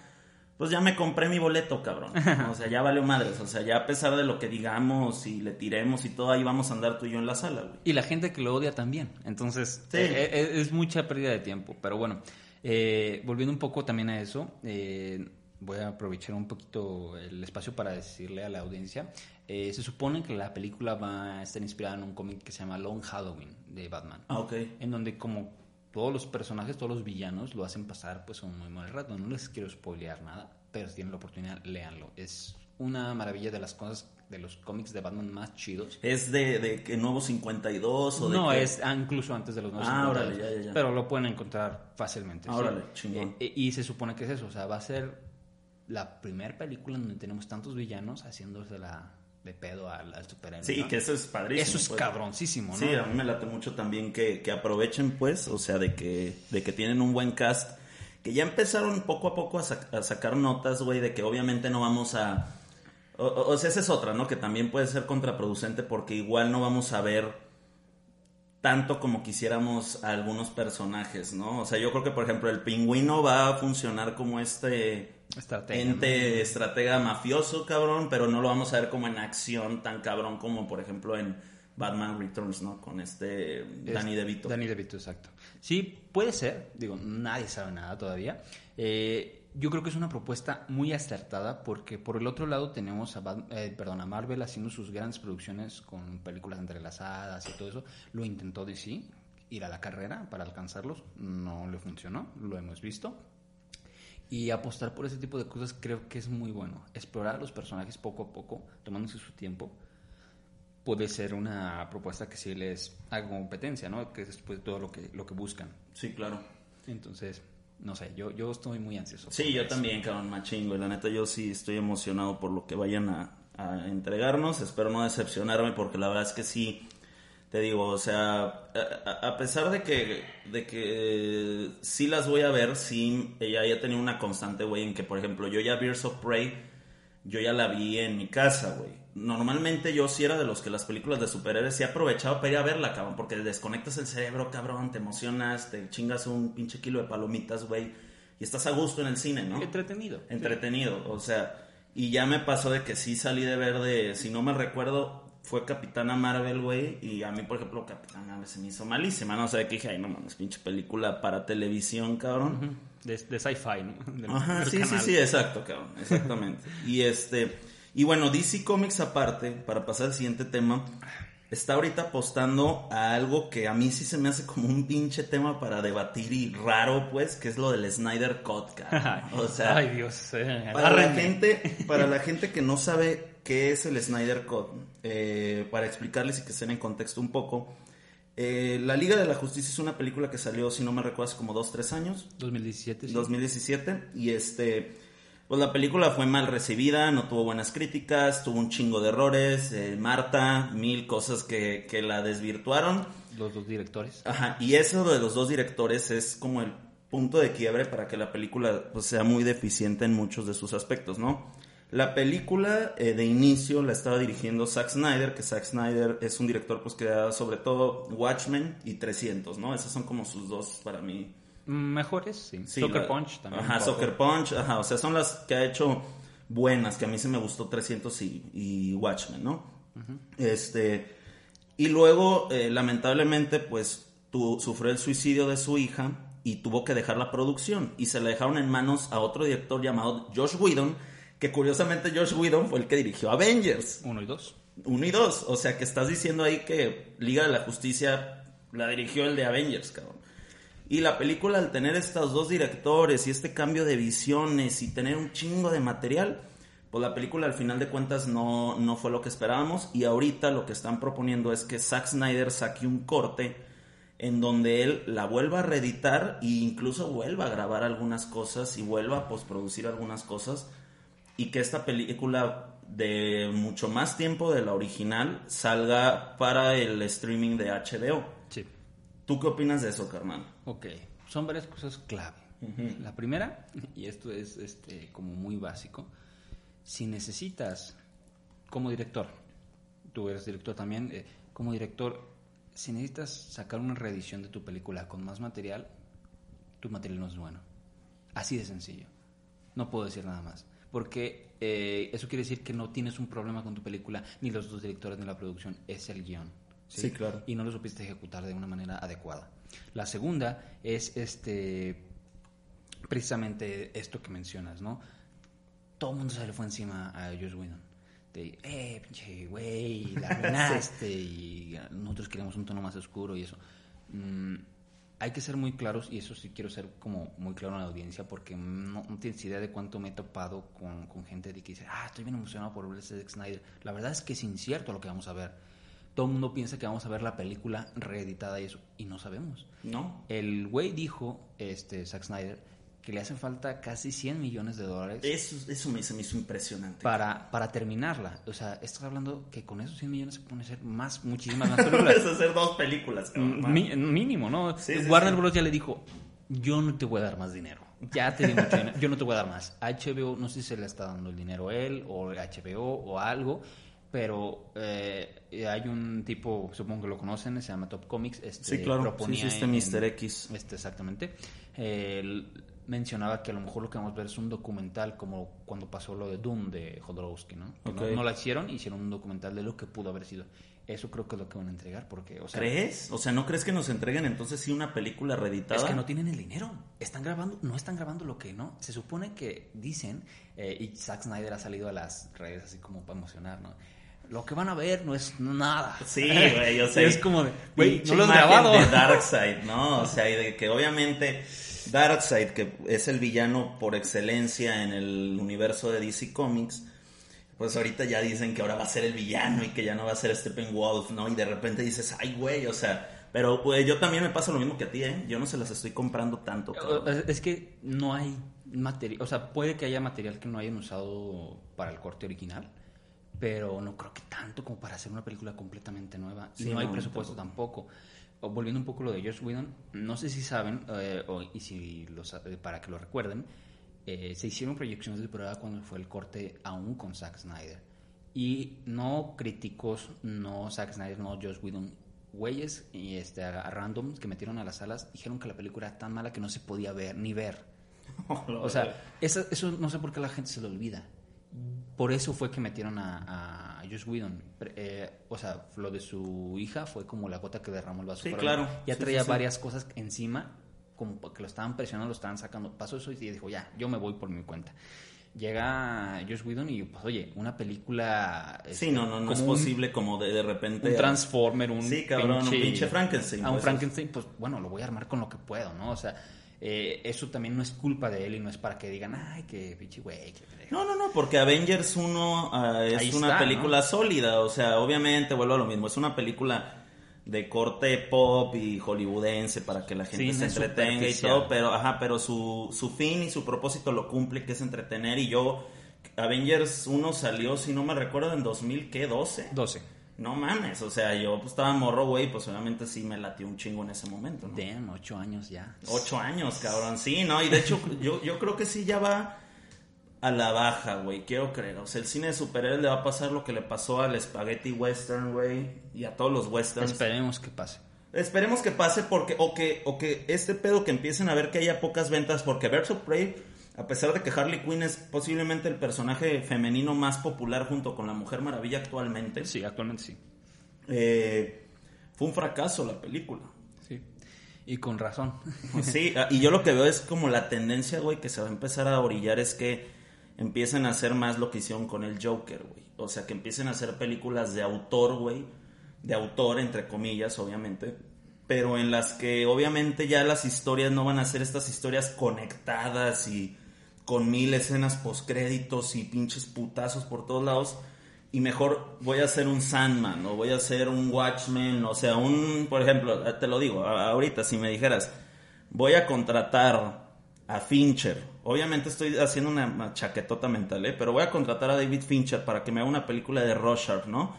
pues ya me compré mi boleto, cabrón. *laughs* O sea, ya valió madres. O sea, ya a pesar de lo que digamos y le tiremos y todo, ahí vamos a andar tú y yo en la sala, güey. Y la gente que lo odia también. Entonces, Sí. eh, eh, es, mucha pérdida de tiempo. Pero bueno, eh, volviendo un poco también a eso, eh, voy a aprovechar un poquito el espacio para decirle a la audiencia. eh, se supone que la película va a estar inspirada en un cómic que se llama Long Halloween de Batman. Ah, ok. En donde como todos los personajes, todos los villanos lo hacen pasar pues un muy mal rato. No les quiero spoilear nada, pero si tienen la oportunidad, léanlo. Es una maravilla de las cosas, de los cómics de Batman más chidos. ¿Es de, de que Nuevo 52 o de No, qué? es ah, incluso antes de los 90. Ah, órale, ya, ya, ya. Pero lo pueden encontrar fácilmente. Ah, sí. órale, chingón. Eh, eh, y se supone que es eso, o sea, va a ser la primera película donde tenemos tantos villanos haciéndose la de pedo al, al superhéroe. Sí, ¿no? que eso es padrísimo. Eso es pues. cabroncísimo, ¿no? Sí, a mí me late mucho también que, que aprovechen, pues, o sea, de que, de que tienen un buen cast. Que ya empezaron poco a poco a, sac- a sacar notas, güey, de que obviamente no vamos a... O, sea, esa es otra, ¿no? Que también puede ser contraproducente porque igual no vamos a ver tanto como quisiéramos a algunos personajes, ¿no? O sea, yo creo que, por ejemplo, el pingüino va a funcionar como este Estratega, ente estratega mafioso, cabrón, pero no lo vamos a ver como en acción tan cabrón como, por ejemplo, en Batman Returns, ¿no? Con este Es- Danny DeVito. Danny DeVito, exacto. Sí, puede ser. Digo, nadie sabe nada todavía. Eh, yo creo que es una propuesta muy acertada porque por el otro lado tenemos a, Bat- eh, perdón, a Marvel haciendo sus grandes producciones con películas entrelazadas y todo eso. Lo intentó DC, ir a la carrera para alcanzarlos. No le funcionó, lo hemos visto. Y apostar por ese tipo de cosas creo que es muy bueno. Explorar a los personajes poco a poco, tomándose su tiempo, puede ser una propuesta que sí les haga competencia, ¿no? Que es después todo lo que, lo que buscan. Sí, claro. Entonces, no sé, yo, yo estoy muy ansioso. Sí, yo eso. también, cabrón, machín, güey. La neta, yo sí estoy emocionado por lo que vayan a, a entregarnos. Espero no decepcionarme porque la verdad es que sí, te digo, o sea, a, pesar de que, de que sí las voy a ver, sí, ella ya tenía una constante, güey, en que, por ejemplo, yo ya Birds of Prey, yo ya la vi en mi casa, güey. Normalmente yo sí era de los que las películas de superhéroes sí aprovechaba para ir a verla, cabrón, porque desconectas el cerebro, cabrón, te emocionas, te chingas un pinche kilo de palomitas, güey, y estás a gusto en el cine, ¿no? Entretenido. entretenido, o sea, y ya me pasó de que sí salí de ver de, si no me recuerdo, fue Capitana Marvel, güey, y a mí, por ejemplo, Capitana Marvel se me hizo malísima, no sé, que dije, ay, no mames, pinche película para televisión, cabrón. De, de sci-fi, ¿no? *laughs* Del- Ajá, del sí, sí, sí, exacto, cabrón, exactamente. *laughs* y este, y bueno, DC Comics aparte, para pasar al siguiente tema, está ahorita apostando a algo que a mí sí se me hace como un pinche tema para debatir y raro, pues, que es lo del Snyder Cut, *laughs* cabrón. O sea, Ay, Dios. eh, para la gente, *laughs* para la gente que no sabe qué es el Snyder Cut, eh, para explicarles y que estén en contexto un poco, eh, La Liga de la Justicia es una película que salió, si no me recuerdo, hace como dos, tres años. 2017, sí. 2017 y este pues la película fue mal recibida, no tuvo buenas críticas, tuvo un chingo de errores, eh, Marta, mil cosas que, que la desvirtuaron. Los dos directores. Ajá, y eso de los dos directores es como el punto de quiebre para que la película pues, sea muy deficiente en muchos de sus aspectos, ¿no? La película eh, de inicio la estaba dirigiendo Zack Snyder, que Zack Snyder es un director pues que da sobre todo Watchmen y 300, ¿no? Esas son como sus dos para mí Mejores, sí. Sí, Soccer la- Punch también. Ajá. Soccer Punch, ajá, o sea, son las que ha hecho buenas, que a mí se me gustó 300 y, y Watchmen, ¿no? Este, y luego, eh, lamentablemente, pues, tu, sufrió el suicidio de su hija y tuvo que dejar la producción y se la dejaron en manos a otro director llamado Josh Whedon, que curiosamente Josh Whedon fue el que dirigió Avengers. Uno y dos. Uno y dos. O sea que estás diciendo ahí que Liga de la Justicia la dirigió el de Avengers, cabrón. Y la película, al tener estos dos directores y este cambio de visiones y tener un chingo de material, pues la película al final de cuentas no, no fue lo que esperábamos. Y ahorita lo que están proponiendo es que Zack Snyder saque un corte en donde él la vuelva a reeditar e incluso vuelva a grabar algunas cosas y vuelva a postproducir algunas cosas y que esta película de mucho más tiempo de la original salga para el streaming de HBO. ¿Tú qué opinas de eso, carnal? Ok, son varias cosas clave. La primera, y esto es este, como muy básico, si necesitas, como director, tú eres director también, eh, como director, si necesitas sacar una reedición de tu película con más material, tu material no es bueno. Así de sencillo. No puedo decir nada más. Porque eh, eso quiere decir que no tienes un problema con tu película, ni los dos directores ni la producción, es el guion. Sí, claro. Y no lo supiste ejecutar de una manera adecuada. La segunda es este precisamente esto que mencionas, ¿no? Todo el mundo se le fue encima a Josh Whedon. De, eh, pinche güey, *laughs* la arruinaste y nosotros queremos un tono más oscuro y eso. Mm, hay que ser muy claros y eso sí quiero ser como muy claro en la audiencia porque no, no tienes idea de cuánto me he topado con, con gente de que dice, ah, estoy bien emocionado por ver Zack Snyder. La verdad es que es incierto lo que vamos a ver. Todo el mundo piensa que vamos a ver la película reeditada y eso, y no sabemos. ¿No? El güey dijo, este, Zack Snyder, que le hacen falta casi 100 millones de dólares Eso, eso me, se me hizo impresionante. para, para terminarla. O sea, estás hablando que con esos 100 millones se pueden hacer más, muchísimas *laughs* más películas. Puedes hacer dos películas, cabrón. Mi- mínimo, ¿no? Sí, Warner sí. Bros. ya le dijo, yo no te voy a dar más dinero. Ya te di mucho dinero, yo no te voy a dar más. HBO, no sé si se le está dando el dinero a él o HBO o algo, pero eh, hay un tipo, supongo que lo conocen, se llama Top Comics. Este, Sí, claro. proponía Sí, este en- Mr. X. Este, exactamente. Él mencionaba que a lo mejor lo que vamos a ver es un documental como cuando pasó lo de Doom de Jodorowsky, ¿no? Que no- no, la hicieron, hicieron un documental de lo que pudo haber sido. Eso creo que es lo que van a entregar, porque, o sea, ¿Crees? O sea, ¿no crees que nos entreguen entonces sí una película reeditada? es que no tienen el dinero. Están grabando, no están grabando lo que no. Se supone que dicen, eh, y Zack Snyder ha salido a las redes así como para emocionar, ¿no? Lo que van a ver no es nada. Sí, *laughs* güey, yo sé. Es como de, güey, no lo has grabado. De *laughs* Darkseid, ¿no? O sea, y de que obviamente Darkseid, que es el villano por excelencia en el universo de DC Comics, pues ahorita ya dicen que ahora va a ser el villano y que ya no va a ser Steppenwolf, ¿no? Y de repente dices, ay, güey, o sea, pero pues yo también me pasa lo mismo que a ti, ¿eh? Yo no se las estoy comprando tanto, cabrón. Es que no hay material, o sea, puede que haya material que no hayan usado para el corte original, pero no creo que tanto como para hacer una película completamente nueva. Sí, no hay no, presupuesto tampoco. Volviendo un poco a lo de Josh Whedon, no sé si saben, eh, o- y si lo sa- eh, para que lo recuerden, eh, se hicieron proyecciones de prueba cuando fue el corte aún con Zack Snyder. Y no críticos, no Zack Snyder, no Josh Whedon, güeyes y este, a, a randoms que metieron a las salas dijeron que la película era tan mala que no se podía ver ni ver. *laughs* O sea, eso, eso no sé por qué la gente se lo olvida. Por eso fue que metieron a, a Josh Whedon. Eh, o sea, lo de su hija fue como la gota que derramó el vaso. Sí, claro. Ya Sí, traía sí, varias cosas encima, como que lo estaban presionando, lo estaban sacando. Pasó eso y dijo, ya, yo me voy por mi cuenta. Llega Josh Whedon y, pues, oye, una película... Sí, este, no, no, no es un- posible como de, de repente... un Transformer, un Sí, cabrón, un pinche Frankenstein, A un pues. Frankenstein, pues bueno, lo voy a armar con lo que puedo, ¿no? O sea, eh, eso también no es culpa de él y no es para que digan, ay, que pinche güey. No, no, no, porque Avengers 1 ah, es Ahí una está, película sólida, o sea, obviamente vuelvo a lo mismo, es una película de corte pop y hollywoodense para que la gente Sí, se entretenga y todo, pero ajá, pero su, su fin y su propósito lo cumple, que es entretener y yo Avengers 1 salió, si no me recuerdo, en 2000, ¿qué? 12. 12. No mames, o sea, yo pues, estaba morro, güey, pues obviamente sí me latió un chingo en ese momento, ¿no? Damn, ocho años ya. Ocho años, cabrón. Sí, ¿no? Y de hecho, yo, yo creo que sí ya va a la baja, güey. Quiero creer. O sea, el cine de superhéroes le va a pasar lo que le pasó al Spaghetti Western, güey. Y a todos los westerns. Esperemos que pase. Esperemos que pase porque, o que, o que este pedo que empiecen a ver que haya pocas ventas, porque Birds of Prey, a pesar de que Harley Quinn es posiblemente el personaje femenino más popular junto con la Mujer Maravilla actualmente, Sí, actualmente sí. eh, fue un fracaso la película. Sí. Y con razón. Sí, ah, y yo lo que veo es como la tendencia, güey, que se va a empezar a orillar es que empiecen a hacer más lo que hicieron con el Joker, güey. O sea, que empiecen a hacer películas de autor, güey. De autor, entre comillas, obviamente. Pero en las que obviamente ya las historias no van a ser estas historias conectadas y con mil escenas postcréditos y pinches putazos por todos lados. Y mejor voy a hacer un Sandman o voy a hacer un Watchmen, o sea, un, por ejemplo, te lo digo, ahorita si me dijeras, voy a contratar a Fincher, obviamente estoy haciendo una, chaquetota mental, ¿eh? pero voy a contratar a David Fincher para que me haga una película de Rorschach, ¿no?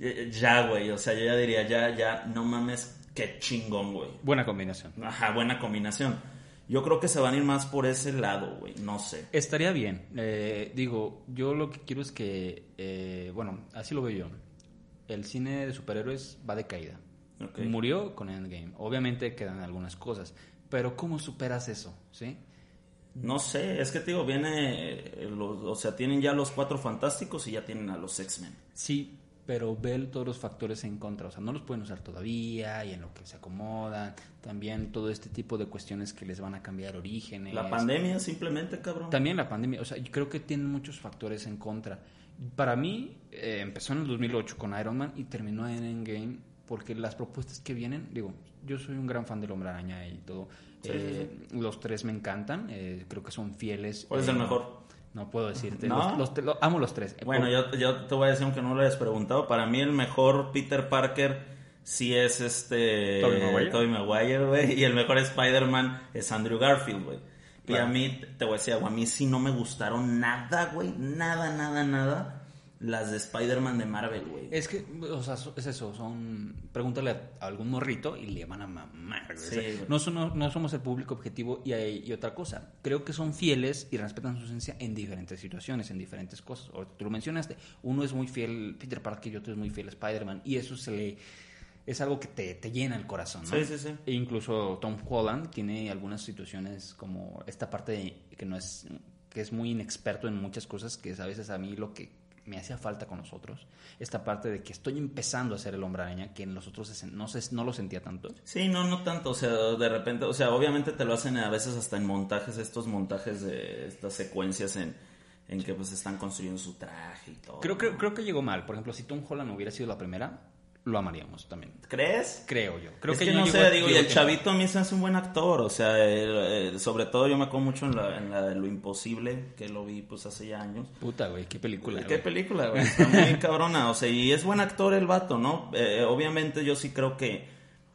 Eh, Ya, güey, o sea, yo ya diría, ya, ya, no mames, qué chingón, güey. Buena combinación. Ajá, buena combinación. Yo creo que se van a ir más por ese lado, güey, no sé. Estaría bien. Eh, digo, yo lo que quiero es que, eh, bueno, así lo veo yo. El cine de superhéroes va de caída. Ok. Murió con Endgame. Obviamente quedan algunas cosas. Pero ¿cómo superas eso? ¿Sí? No sé, es que te digo, viene, eh, los- o sea, tienen ya los cuatro fantásticos y ya tienen a los X-Men. Sí, pero ve todos los factores en contra. O sea, no los pueden usar todavía y en lo que se acomodan. También todo este tipo de cuestiones que les van a cambiar orígenes. La pandemia simplemente, cabrón. También la pandemia, o sea, yo creo que tiene muchos factores en contra. Para mí, eh, empezó en el 2008 con Iron Man y terminó en Endgame porque las propuestas que vienen, digo, yo soy un gran fan del Hombre Araña y todo. Sí, Eh, Los tres me encantan, eh, creo que son fieles. ¿Cuál es el mejor? No puedo decirte. ¿No? Los, los amo los tres. Bueno, yo, yo te voy a decir, aunque no lo hayas preguntado, para mí el mejor Peter Parker sí es este... Tobey Maguire. Tobey Maguire, güey. Y el mejor Spider-Man es Andrew Garfield, güey. Y Claro. a mí, te voy a decir algo, a mí sí no me gustaron nada, güey. Nada, nada, nada. Las de Spider-Man de Marvel, güey. Es que, o sea, es eso, son... Pregúntale a algún morrito y le van a mamar. güey. O sea, no, son- no, no somos el público objetivo y, hay- y otra cosa. Creo que son fieles y respetan su esencia en diferentes situaciones, en diferentes cosas. O tú lo mencionaste, uno es muy fiel Peter Parker y otro es muy fiel Spider-Man. Y eso se le... Es algo que te, te llena el corazón, ¿no? Sí, sí, sí. E incluso Tom Holland tiene algunas situaciones como esta parte de- que no es que es muy inexperto en muchas cosas que es a veces a mí lo que me hacía falta con nosotros esta parte de que estoy empezando a ser el hombre araña que en los otros se- no, se- no lo sentía tanto Sí, no, no tanto, o sea, de repente, o sea, obviamente te lo hacen a veces hasta en montajes, estos montajes de estas secuencias en, en que pues están construyendo su traje y todo. creo, creo, creo que llegó mal por ejemplo si Tom Holland hubiera sido la primera lo amaríamos también ¿Crees? creo yo creo es que, que, no sé, digo, y el chavito a mí se hace un buen actor, o sea, eh, eh, sobre todo yo me acuerdo mucho en la, en la de Lo Imposible, que lo vi pues hace ya años. puta güey qué película ¿Qué güey. película, güey? Está muy *laughs* cabrona, o sea, y es buen actor el vato, ¿no? Eh, obviamente yo sí creo que,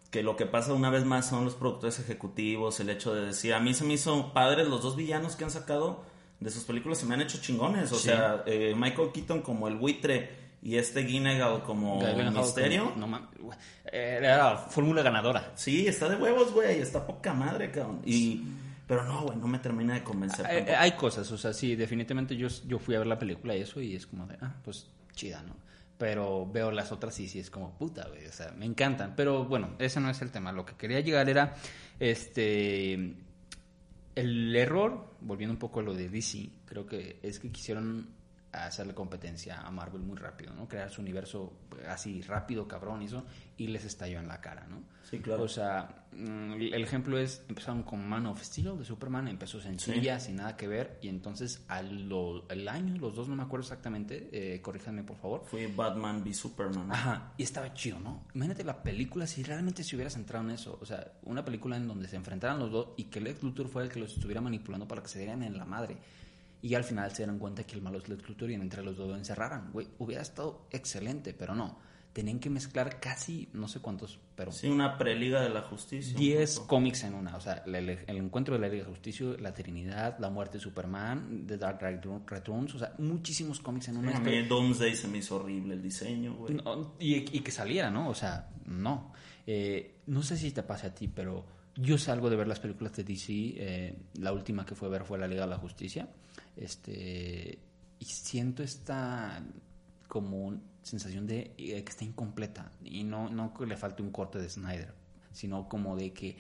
que lo que pasa una vez más son los productores ejecutivos, el hecho de decir, a mí se me hizo padres los dos villanos que han sacado de sus películas, se me han hecho chingones, o Sí. sea, eh, Michael Keaton como el buitre y este Guinegal como Gyllenhaal como- misterio. no mames. Eh, era la fórmula ganadora Sí, está de huevos, güey, está poca madre, cabrón. Y, pero no, güey, no me termina de convencer. Hay cosas, o sea, sí, definitivamente yo, yo fui a ver la película y eso y es como de, ah, pues chida, ¿no? Pero veo las otras y sí es como puta, güey, o sea, me encantan. Pero bueno, ese no es el tema. Lo que quería llegar era, este, el error, volviendo un poco a lo de DC, creo que es que quisieron hacerle competencia a Marvel muy rápido, ¿no? Crear su universo así rápido, cabrón, y eso, y les estalló en la cara, ¿no? Sí, claro. O sea, mm, el ejemplo es, empezaron con Man of Steel de Superman, empezó sencilla, sin nada que ver, y entonces al lo- al año, los dos no me acuerdo exactamente, eh, corríjanme por favor. Fue Batman v Superman. Ajá, y estaba chido, ¿no? Imagínate la película si realmente se hubiera centrado en eso. O sea, una película en donde se enfrentaran los dos y que Lex Luthor fuera el que los estuviera manipulando para que se dieran en la madre. Y al final se dieran cuenta que el malo es Lex Luthor y entre los dos lo encerraran. Güey, hubiera estado excelente, pero no. Tenían que mezclar casi, no sé cuántos, pero Sí, una preliga de la justicia. un 10 poco. cómics en una. O sea, el, el- el encuentro de la Liga de Justicia, la Trinidad, la muerte de Superman, The Dark Knight Returns. O sea, muchísimos cómics en una. A historia. mí Doomsday se me hizo horrible el diseño, güey. No, y, y que saliera, ¿no? O sea, no. Eh, no sé si te pasa a ti, pero yo salgo de ver las películas de DC. eh, la última que fue a ver fue La Liga de la Justicia. Este, y siento esta como sensación de eh, que está incompleta y no, no que le falte un corte de Snyder. sino como de que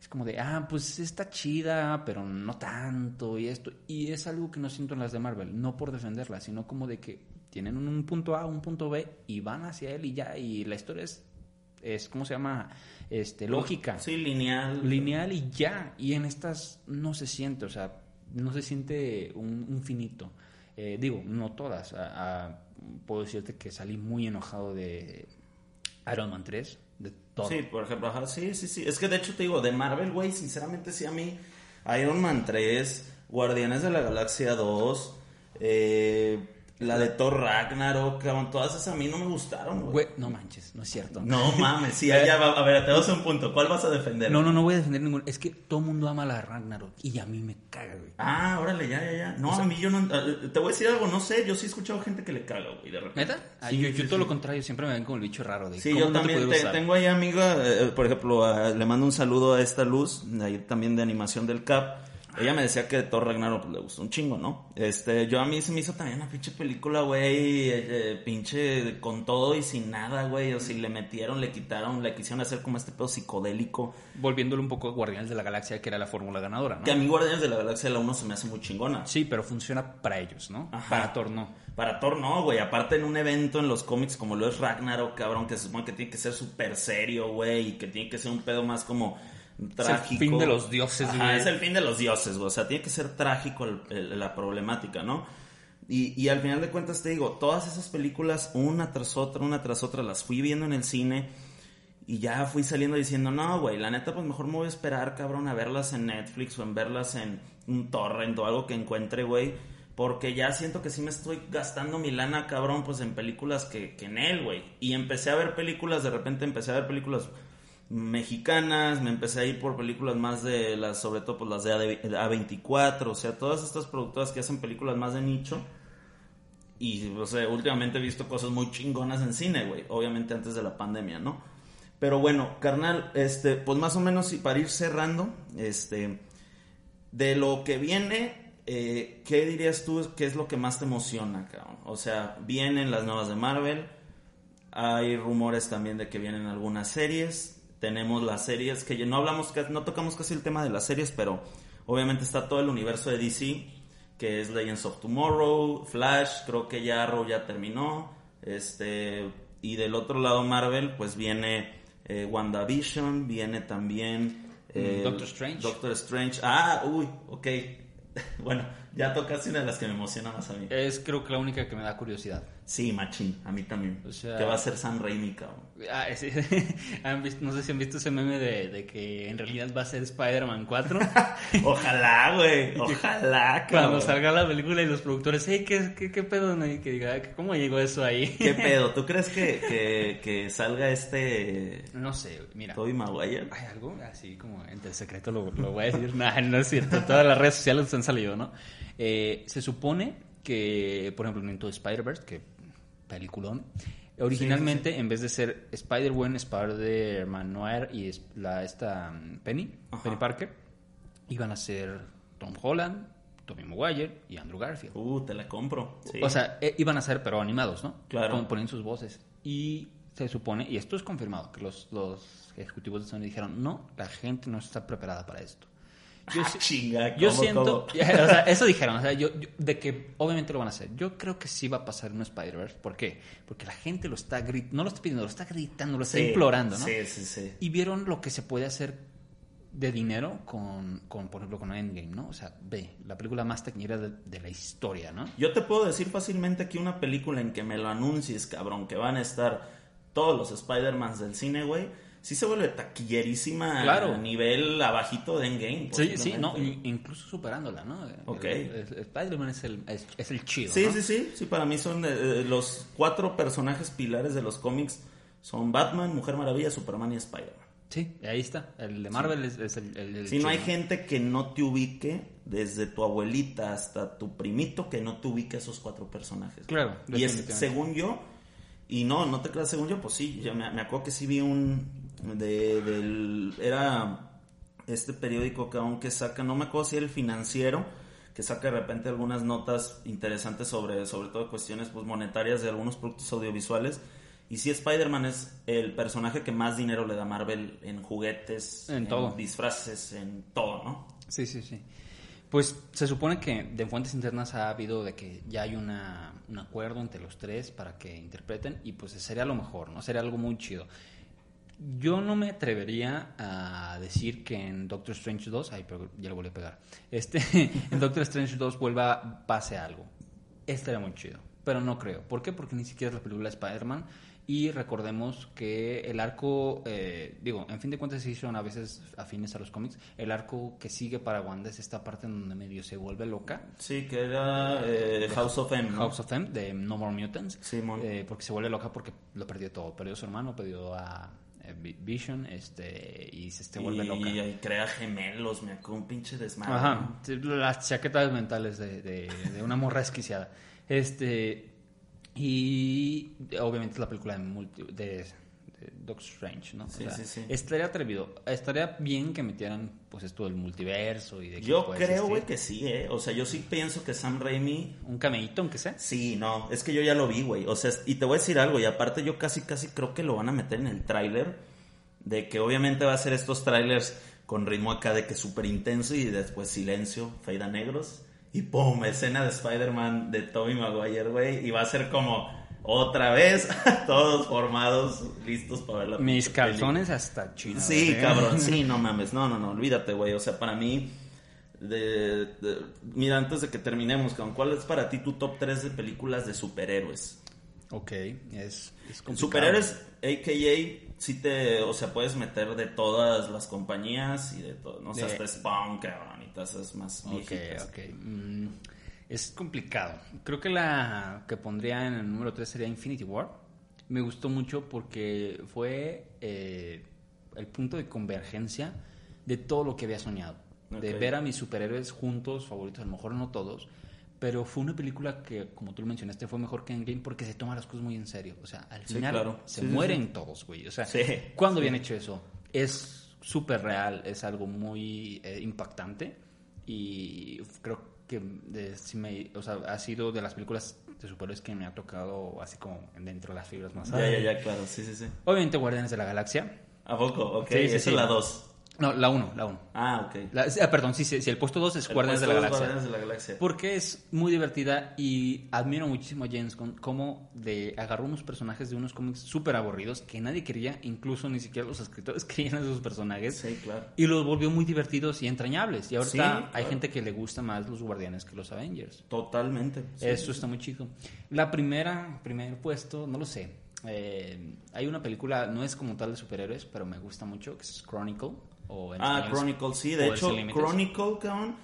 es como de, ah, pues está chida, pero no tanto y esto. Y es algo que no siento en las de Marvel, no por defenderlas, sino como de que tienen un punto A, un punto B y van hacia él y ya, y la historia es, es ¿cómo se llama? Este, lógica. Sí, lineal. Lineal y ya. Y en estas no se siente, o sea, no se siente un, finito. Eh, digo, no todas. Puedo decirte que salí muy enojado de Iron Man 3, de todo. Sí, por ejemplo, ajá, sí, sí, sí. Es que de hecho te digo, de Marvel, güey, sinceramente sí a mí, Iron Man 3, Guardianes de la Galaxia 2, eh, la de Thor Ragnarok, cabrón, todas esas a mí no me gustaron, güey. Güey, no manches, no es cierto. No *laughs* mames, sí, ya va, a ver, te das un punto. ¿Cuál vas a defender? No, no, no voy a defender ningún. Es que todo el mundo ama la Ragnarok y a mí me caga, güey. Ah, órale, ya, ya, ya. No, a mí yo no. eh, Te voy a decir algo, no sé, yo sí he escuchado gente que le caga, güey, de repente. ¿Neta? Ah, Sí, yo, sí, yo sí. todo lo contrario, siempre me ven como el bicho raro. De, Sí, ¿cómo yo no también te- tengo ahí amiga, eh, por ejemplo, le mando un saludo a esta luz, ahí también de animación del CAP. Ella me decía que Thor Ragnarok pues, le gustó un chingo, ¿no? Este, yo a mí se me hizo también una pinche película, güey, eh, eh, pinche con todo y sin nada, güey. O si le metieron, le quitaron, le quisieron hacer como este pedo psicodélico. Volviéndolo un poco a Guardianes de la Galaxia, que era la fórmula ganadora, ¿no? Que a mí Guardianes de la Galaxia la 1 se me hace muy chingona. Sí, pero funciona para ellos, ¿no? Ajá. Para Thor no. Para Thor no, güey. Aparte en un evento en los cómics como lo es Ragnarok, cabrón, que se supone que tiene que ser súper serio, güey, y que tiene que ser un pedo más como trágico. Es el fin de los dioses, Ajá, es el fin de los dioses, güey. O sea, tiene que ser trágico el- el- la problemática, ¿no? Y, y al final de cuentas te digo, todas esas películas, una tras otra, una tras otra, las fui viendo en el cine y ya fui saliendo diciendo, no, güey, la neta, pues mejor me voy a esperar, cabrón, a verlas en Netflix o en verlas en un torrent o algo que encuentre, güey. Porque ya siento que sí me estoy gastando mi lana, cabrón, pues en películas que, que en él, güey. Y empecé a ver películas, de repente empecé a ver películas mexicanas, me empecé a ir por películas más de las, sobre todo pues las de AD A24, o sea, todas estas productoras que hacen películas más de nicho. Y, o sea, últimamente he visto cosas muy chingonas en cine, güey. Obviamente antes de la pandemia, ¿no? Pero bueno, carnal, este, pues más o menos y para ir cerrando, este, de lo que viene, eh, ¿qué dirías tú que es lo que más te emociona, cabrón? O sea, vienen las nuevas de Marvel, hay rumores también de que vienen algunas series, tenemos las series que no hablamos, no tocamos casi el tema de las series, pero obviamente está todo el universo de DC, que es Legends of Tomorrow, Flash, creo que ya Arrow ya terminó, este, y del otro lado Marvel, pues viene eh, WandaVision, viene también eh, Doctor Strange. Doctor Strange, ah, uy, ok, *laughs* *laughs* bueno, ya tocaste una de las que me emociona más a mí. Es creo que la única que me da curiosidad. Sí, machín, a mí también. O sea- que va a ser Sam Raimi, cabrón. Ah, sí. *laughs* ¿Han visto- no sé si han visto ese meme de, de que en realidad va a ser Spider-Man 4. *laughs* Ojalá, güey. Ojalá, cabrón. Cuando salga la película y los productores, hey, ¿qué, qué, qué pedo? no? Y que diga, ¿cómo llegó eso ahí? ¿Qué pedo? ¿Tú crees que, que, que salga este No sé, mira. Tobey Maguire? Hay algo así como entre secreto lo, lo voy a decir. Nah, no es cierto. Todas las redes sociales han ¿no? Eh, se supone que, por ejemplo, en Into Spider-Verse, que peliculón, originalmente en vez de ser Spider-Gwen, Spider-Man Noir y la, esta mm, Penny, Ajá. Penny Parker, iban a ser Tom Holland, Tobey Maguire y Andrew Garfield. Uh, te la compro. Sí. O sea, eh, iban a ser, pero animados, ¿no? Claro. Con- poniendo sus voces. Y se supone, y esto es confirmado, que los, los ejecutivos de Sony dijeron, no, la gente no está preparada para esto. Yo, Ah, chinga, yo ¿cómo, siento, o sea, eso dijeron, o sea, yo, yo- de que obviamente lo van a hacer. Yo creo que sí va a pasar en un Spider-Verse. ¿Por qué? Porque la gente lo está gritando, no lo está pidiendo, lo está gritando, lo está Sí, implorando, ¿no? Sí, sí, sí. Y vieron lo que se puede hacer de dinero con, con, por ejemplo, con Endgame, ¿no? O sea, ve, la película más taquillera de, de la historia, ¿no? Yo te puedo decir fácilmente que una película en que me lo anuncies, cabrón, que van a estar todos los Spider-Mans del cine, güey, sí se vuelve taquillerísima Claro. a nivel abajito de Endgame. Sí, sí, no, incluso superándola, ¿no? Ok. Spider-Man es el, es, es el chido, Sí, ¿no? sí, sí, sí, para mí son eh, los cuatro personajes pilares de los cómics son Batman, Mujer Maravilla, Superman y Spider-Man. Sí, ahí está. El de Marvel es, es el, el, el Si no hay gente que no te ubique, desde tu abuelita hasta tu primito, que no te ubique a esos cuatro personajes. Claro, Y es, según yo, y no, no te creas según yo, pues sí, yo me, me acuerdo que sí vi un, de, del, era este periódico que aunque saca, no me acuerdo si era el financiero, que saca de repente algunas notas interesantes sobre, sobre todo cuestiones pues, monetarias de algunos productos audiovisuales. Y sí, Spider-Man es el personaje que más dinero le da a Marvel en juguetes, En todo. disfraces, en todo, ¿no? Sí, sí, sí. Pues se supone que de fuentes internas ha habido de que ya hay una, un acuerdo entre los tres para que interpreten y pues sería lo mejor, ¿no? Sería algo muy chido. Yo no me atrevería a decir que en Doctor Strange 2, ay, pero ya lo volví a pegar, este, *laughs* en Doctor Strange 2 vuelva, pase algo. Estaría muy chido, pero no creo. ¿Por qué? Porque ni siquiera es la película de Spider-Man y recordemos que el arco, eh, digo, en fin de cuentas sí son a veces afines a los cómics, el arco que sigue para Wanda es esta parte en donde medio se vuelve loca. Sí, que era eh, House of M. ¿no? House of M, de No More Mutants. Simón. Eh, porque se vuelve loca porque lo perdió todo. Perdió a su hermano, perdió a Vision, este, y se, se vuelve y, loca. y crea gemelos, me acuerdo un pinche desmadre. las chaquetas mentales de, de- de una morra esquiciada. Este, y obviamente es la película de, multi- de, Doctor Strange, ¿no? Sí, sí, sí. Estaría atrevido. Estaría bien que metieran, pues, esto del multiverso y de que Yo creo, güey, que sí, ¿eh? O sea, yo sí pienso que Sam Raimi Un cameíto, aunque sea. Sí, no, es que yo ya lo vi, güey. O sea, y te voy a decir algo, y aparte yo casi, casi creo que lo van a meter en el tráiler, de que obviamente va a ser estos trailers con ritmo acá de que súper intenso y después silencio, fade a negros, y pum, escena de Spider-Man de Tobey Maguire, güey, y va a ser como otra vez *laughs* todos formados, listos para ver la Mis calzones hasta chinos. Sí, ¿eh? cabrón, *laughs* sí, no mames, no, no, no, olvídate, güey, o sea, para mí, de, de- mira, antes de que terminemos, ¿cuál es para ti tu top 3 de películas de superhéroes? Ok, es, es complicado. Superhéroes, a.k.a. sí te, o sea, puedes meter de todas las compañías y de todo, no sé, De- hasta Spawn, cabrón, y todas esas más Ok, viejitas. ok. Mm, es complicado. Creo que la que pondría en el número 3 sería Infinity War. Me gustó mucho porque fue eh, el punto de convergencia de todo lo que había soñado. De Ok. ver a mis superhéroes juntos, favoritos, a lo mejor no todos, pero fue una película que, como tú lo mencionaste, fue mejor que Endgame porque se toma las cosas muy en serio. O sea, al Sí, final claro. se Sí, sí, mueren sí. todos, güey. O sea, Sí, ¿cuándo sí. habían hecho eso? Es súper real, es algo muy eh, impactante y creo que de- sí me, o sea, ha sido de las películas de superhéroes que me ha tocado así como dentro de las fibras más Ya, ya, ya, claro, sí, sí, sí. Obviamente Guardianes de la Galaxia. ¿A poco? Ok, Sí, sí, esa sí. es la 2. No, la 1, la 1. Ah, ok. perdón, sí, sí, sí, el puesto 2 es Guardianes de la de la Galaxia. Porque es muy divertida y admiro muchísimo a James Gunn cómo de agarró unos personajes de unos cómics súper aburridos que nadie quería, incluso ni siquiera los escritores *laughs* querían a esos personajes. Sí, claro. Y los volvió muy divertidos y entrañables. Y ahorita Sí, hay gente que le gusta más los Guardianes que los Avengers. Totalmente. sí. Eso está muy chido. La primera, primer puesto, no lo sé. Eh, hay una película, no es como tal de superhéroes, pero me gusta mucho, que es Chronicle. O en Ah, Chronicle, sí. De hecho. Chronicle, cabrón,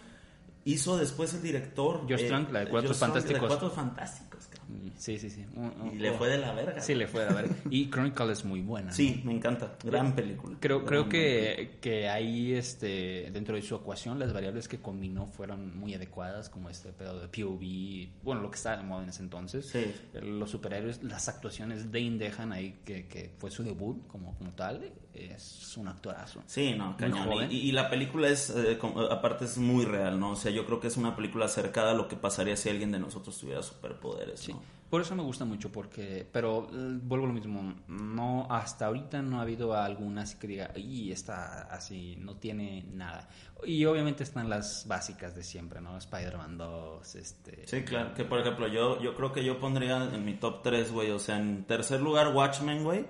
hizo después el director. George Trank, la de Cuatro Fantásticos. De Cuatro Fantásticos, cabrón. Sí, sí, sí. Un- un- Y le fue de la verga. Sí, le fue, a ver. Y Chronicle es muy buena. ¿no? Sí, me encanta. Gran película. Creo, Gran creo que, que ahí, este, dentro de su ecuación, las variables que combinó fueron muy adecuadas, como este pedo de POV, bueno, lo que estaba de moda en ese entonces. Sí. Los superhéroes, las actuaciones de Indehan ahí, que, que fue su debut como, como tal, es un actorazo. Sí, no, cañón. Y, y la película es, eh, como- aparte es muy real, ¿no? O sea, yo creo que es una película acercada a lo que pasaría si alguien de nosotros tuviera superpoderes, Sí, ¿no? por eso me gusta mucho, porque, pero eh, vuelvo a lo mismo, no, hasta ahorita no ha habido alguna así que diga, y está así, no tiene nada. Y obviamente están las básicas de siempre, ¿no? Spider-Man 2, este... Sí, claro. Que por ejemplo, yo, yo creo que yo pondría en mi top 3, güey. O sea, en tercer lugar, Watchmen, güey.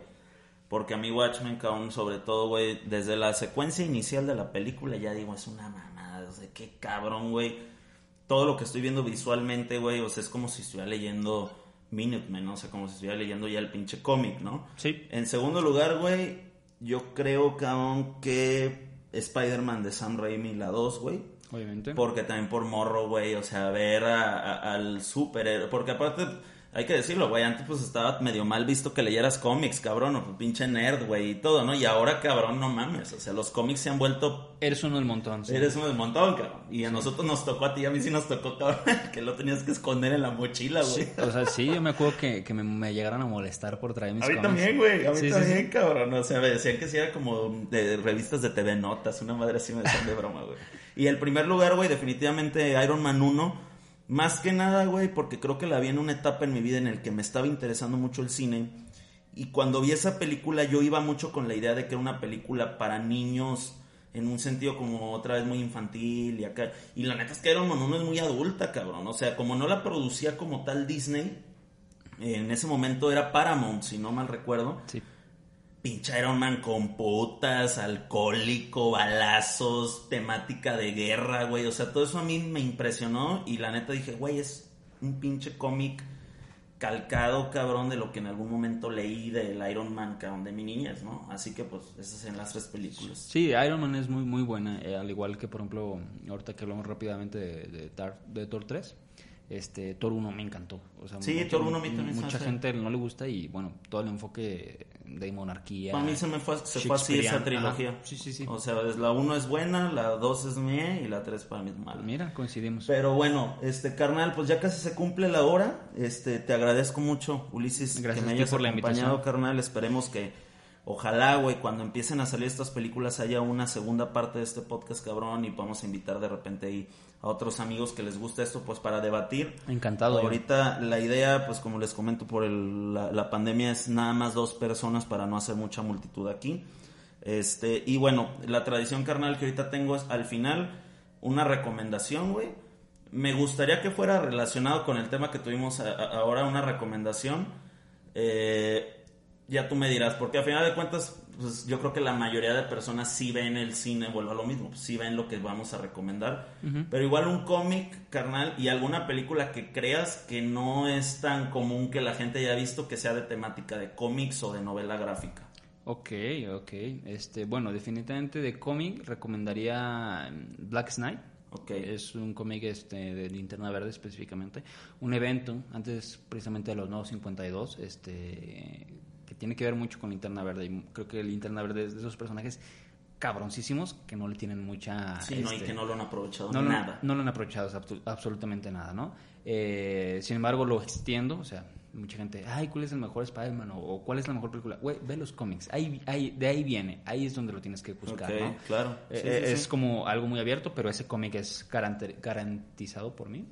Porque a mí Watchmen, sobre todo, güey, desde la secuencia inicial de la película ya digo, es una mamada. O sea, qué cabrón, güey. Todo lo que estoy viendo visualmente, güey, o sea, es como si estuviera leyendo Minutemen, ¿no? O sea, como si estuviera leyendo ya el pinche cómic, ¿no? Sí. En segundo lugar, güey, yo creo, cabrón, que Spider-Man de Sam Raimi, la 2, güey. Obviamente. Porque también por morro, güey, o sea, ver a- a- al superhéroe. Porque aparte, hay que decirlo, güey, antes pues estaba medio mal visto que leyeras cómics, cabrón, o pinche nerd, güey, y todo, ¿no? Y ahora, cabrón, no mames, o sea, los cómics se han vuelto... Eres uno del montón. sí. Eres un del montón, cabrón. Y a nosotros nos tocó, a ti y a mí sí nos tocó, cabrón, *laughs* que lo tenías que esconder en la mochila, güey. O sea, sí, yo me acuerdo que, que me, me llegaron a molestar por traer mis A mí cómics. también, güey, a mí Sí, sí, también, sí. cabrón. O sea, me decían que sí era como de revistas de TV Notas, una madre así me decían de broma, güey. Y el primer lugar, güey, definitivamente Iron Man 1. Más que nada, güey, porque creo que la vi en una etapa en mi vida en el que me estaba interesando mucho el cine. Y cuando vi esa película yo iba mucho con la idea de que era una película para niños en un sentido como otra vez muy infantil y acá. Y la neta es que Iron Man 1 es muy adulta, cabrón. O sea, como no la producía como tal Disney, en ese momento era Paramount, si no mal recuerdo. Sí. Pinche Iron Man con putas, alcohólico, balazos, temática de guerra, güey. O sea, todo eso a mí me impresionó y la neta dije, güey, es un pinche cómic calcado, cabrón, de lo que en algún momento leí del Iron Man, cabrón, de mi niñez, ¿no? Así que, pues, esas en las tres películas. Sí, Iron Man es muy, muy buena, eh, al igual que, por ejemplo, ahorita que hablamos rápidamente de, de, de Thor 3, este, Thor 1 me encantó. O sea, Sí, mucha- Thor 1 a mí también Mucha hace. gente no le gusta y, bueno, todo el enfoque de monarquía. Para mí se me fue, se fue así esa trilogía. Sí, sí, sí. O sea, la 1 es buena, la 2 es mía y la 3 para mí es mala. Mira, coincidimos. Pero bueno, este carnal, pues ya casi se cumple la hora. Este, te agradezco mucho, Ulises, Gracias que me hayas por la acompañado, carnal. Esperemos que, ojalá, güey, cuando empiecen a salir estas películas haya una segunda parte de este podcast, cabrón, y podamos invitar de repente ahí a otros amigos que les gusta esto, pues para debatir. Encantado. yo. Ahorita la idea, pues como les comento por el- la, la pandemia, es nada más dos personas para no hacer mucha multitud aquí. Este, y bueno, la tradición carnal que ahorita tengo es al final una recomendación, güey. Me gustaría que fuera relacionado con el tema que tuvimos a- a- ahora, una recomendación. Eh, ya tú me dirás, porque al final de cuentas, pues yo creo que la mayoría de personas sí ven el cine, vuelvo a lo mismo, pues, sí ven lo que vamos a recomendar. Pero igual un cómic, carnal, y alguna película que creas que no es tan común que la gente haya visto que sea de temática de cómics o de novela gráfica. Ok, ok. Este, bueno, definitivamente de cómic recomendaría mm, Black Knight. Ok. Es un cómic este, de Linterna Verde específicamente. Un evento, antes precisamente de los nuevos 52, este, que tiene que ver mucho con Linterna Verde. Y creo que Linterna Verde es de esos personajes cabroncísimos que no le tienen mucha... Sí, no, y este, que no lo han aprovechado no, lo- nada. no lo han aprovechado absolutamente nada, ¿no? Eh, sin embargo, lo extiendo, o sea, mucha gente, ay, ¿cuál es el mejor Spider-Man? O, o, ¿cuál es la mejor película? Güey, ve los cómics, ahí, ahí, de ahí viene, ahí es donde lo tienes que buscar, ¿no? claro. Eh, Sí, eh, sí, es sí. como algo muy abierto, pero ese cómic es garantizado por mí.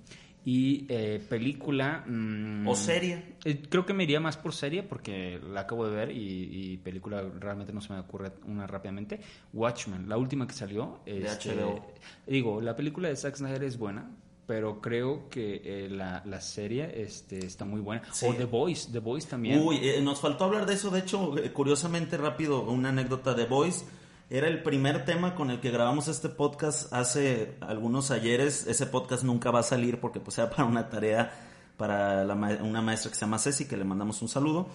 Y eh, película... mm, O serie. eh, creo que me iría más por serie porque la acabo de ver y, y película realmente no se me ocurre una rápidamente. Watchmen, la última que salió. De este, HBO. Digo, la película de Zack Snyder es buena, pero creo que eh, la, la serie este, está muy buena. Sí. O The Voice, The Voice también. Uy, eh, nos faltó hablar de eso. De hecho, eh, curiosamente rápido, una anécdota de Voice. Era el primer tema con el que grabamos este podcast hace algunos ayeres. Ese podcast nunca va a salir porque pues era para una tarea para la ma- una maestra que se llama Ceci, que le mandamos un saludo.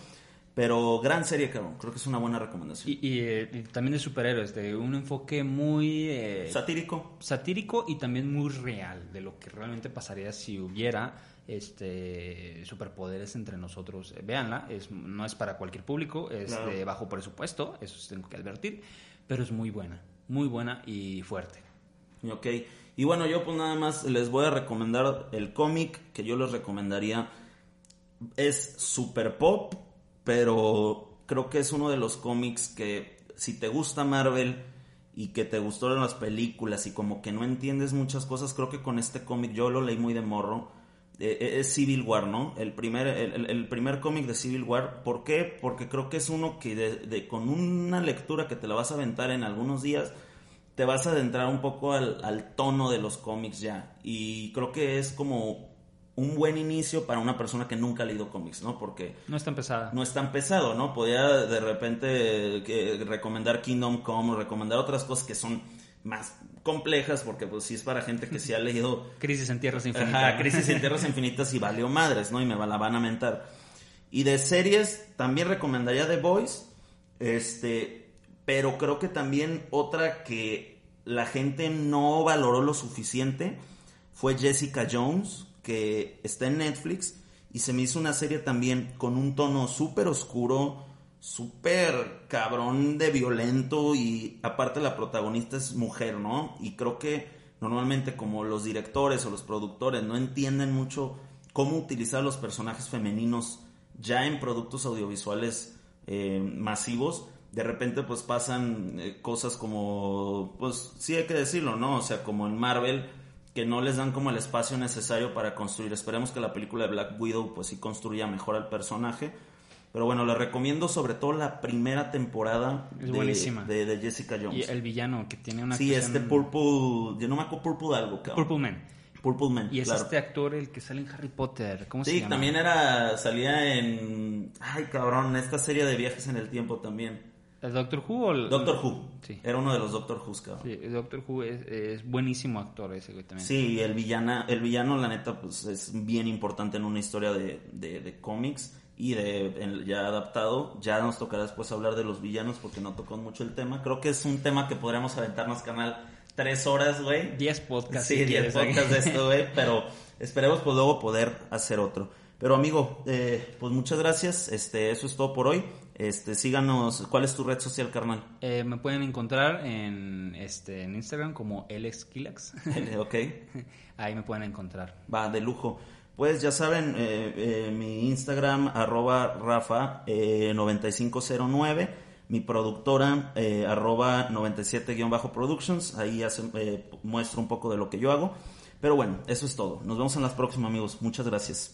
Pero gran serie, cabrón. Creo que es una buena recomendación. Y, y, eh, y también de superhéroes, de un enfoque muy eh, Satírico. satírico y también muy real de lo que realmente pasaría si hubiera este superpoderes entre nosotros. Véanla, es, no es para cualquier público, es Claro. de bajo presupuesto, eso tengo que advertir, pero es muy buena, muy buena y fuerte. Ok. Y bueno, yo pues nada más les voy a recomendar el cómic que yo les recomendaría. Es super pop, pero creo que es uno de los cómics que si te gusta Marvel y que te gustaron las películas y como que no entiendes muchas cosas, creo que con este cómic yo lo leí muy de morro. Eh, eh, es Civil War, ¿no? El primer, el, primer cómic de Civil War. ¿Por qué? Porque creo que es uno que de- de- con una lectura que te la vas a aventar en algunos días, te vas a adentrar un poco al, al tono de los cómics ya. Y creo que es como un buen inicio para una persona que nunca ha leído cómics, ¿no? Porque No es tan pesada. no es tan pesado, ¿no? Podía de repente eh, recomendar Kingdom Come o recomendar otras cosas que son más complejas, porque pues sí es para gente que sí ha leído *laughs* Crisis en Tierras Infinitas. Ajá. Crisis en *laughs* Tierras Infinitas y valió madres, ¿no? Y me la van a mentar. Y de series, también recomendaría The Voice, este, pero creo que también otra que la gente no valoró lo suficiente fue Jessica Jones, que está en Netflix y se me hizo una serie también con un tono súper oscuro, súper cabrón de violento y aparte la protagonista es mujer, ¿no? Y creo que normalmente como los directores o los productores no entienden mucho cómo utilizar los personajes femeninos ya en productos audiovisuales eh, masivos, de repente pues pasan eh, cosas como, pues sí hay que decirlo, ¿no? O sea, como en Marvel, que no les dan como el espacio necesario para construir. Esperemos que la película de Black Widow pues sí construya mejor al personaje. Pero bueno, le recomiendo sobre todo la primera temporada Es de, de, de Jessica Y Jones. el villano que tiene una Sí, este Purple, yo no me acuerdo Purple algo, cabrón. Purple Man. Purple Man, Y es claro. este actor el que sale en Harry Potter. ¿Cómo se Sí, llama? también era, salía en, ay cabrón, esta serie de viajes en el tiempo también. ¿El Doctor Who o el... Doctor Who. Sí. Era uno de los Doctor Who's, cabrón. Sí, el Doctor Who es, es buenísimo actor ese güey también. Sí, y el, villana, el villano, la neta, pues es bien importante en una historia de, de, de cómics y de ya adaptado. Ya nos tocará después hablar de los villanos porque no tocó mucho el tema. Creo que es un tema que podríamos aventarnos, canal, tres horas, güey. 10 podcasts. Sí, si 10 quieres, ¿eh? podcasts de esto, güey, *laughs* pero esperemos pues luego poder hacer otro. Pero amigo, eh, pues muchas gracias. Este, eso es todo por hoy. Este, síganos. ¿Cuál es tu red social, carnal? Eh, me pueden encontrar en, este, en Instagram como LXKilax. ok. *laughs* Ahí me pueden encontrar. Va, de lujo. Pues ya saben, eh, eh, mi Instagram, arroba Rafa eh, 9509, mi productora, eh, arroba 97-productions, ahí hace- eh, muestro un poco de lo que yo hago. Pero bueno, eso es todo. Nos vemos en las próximas, amigos. Muchas gracias.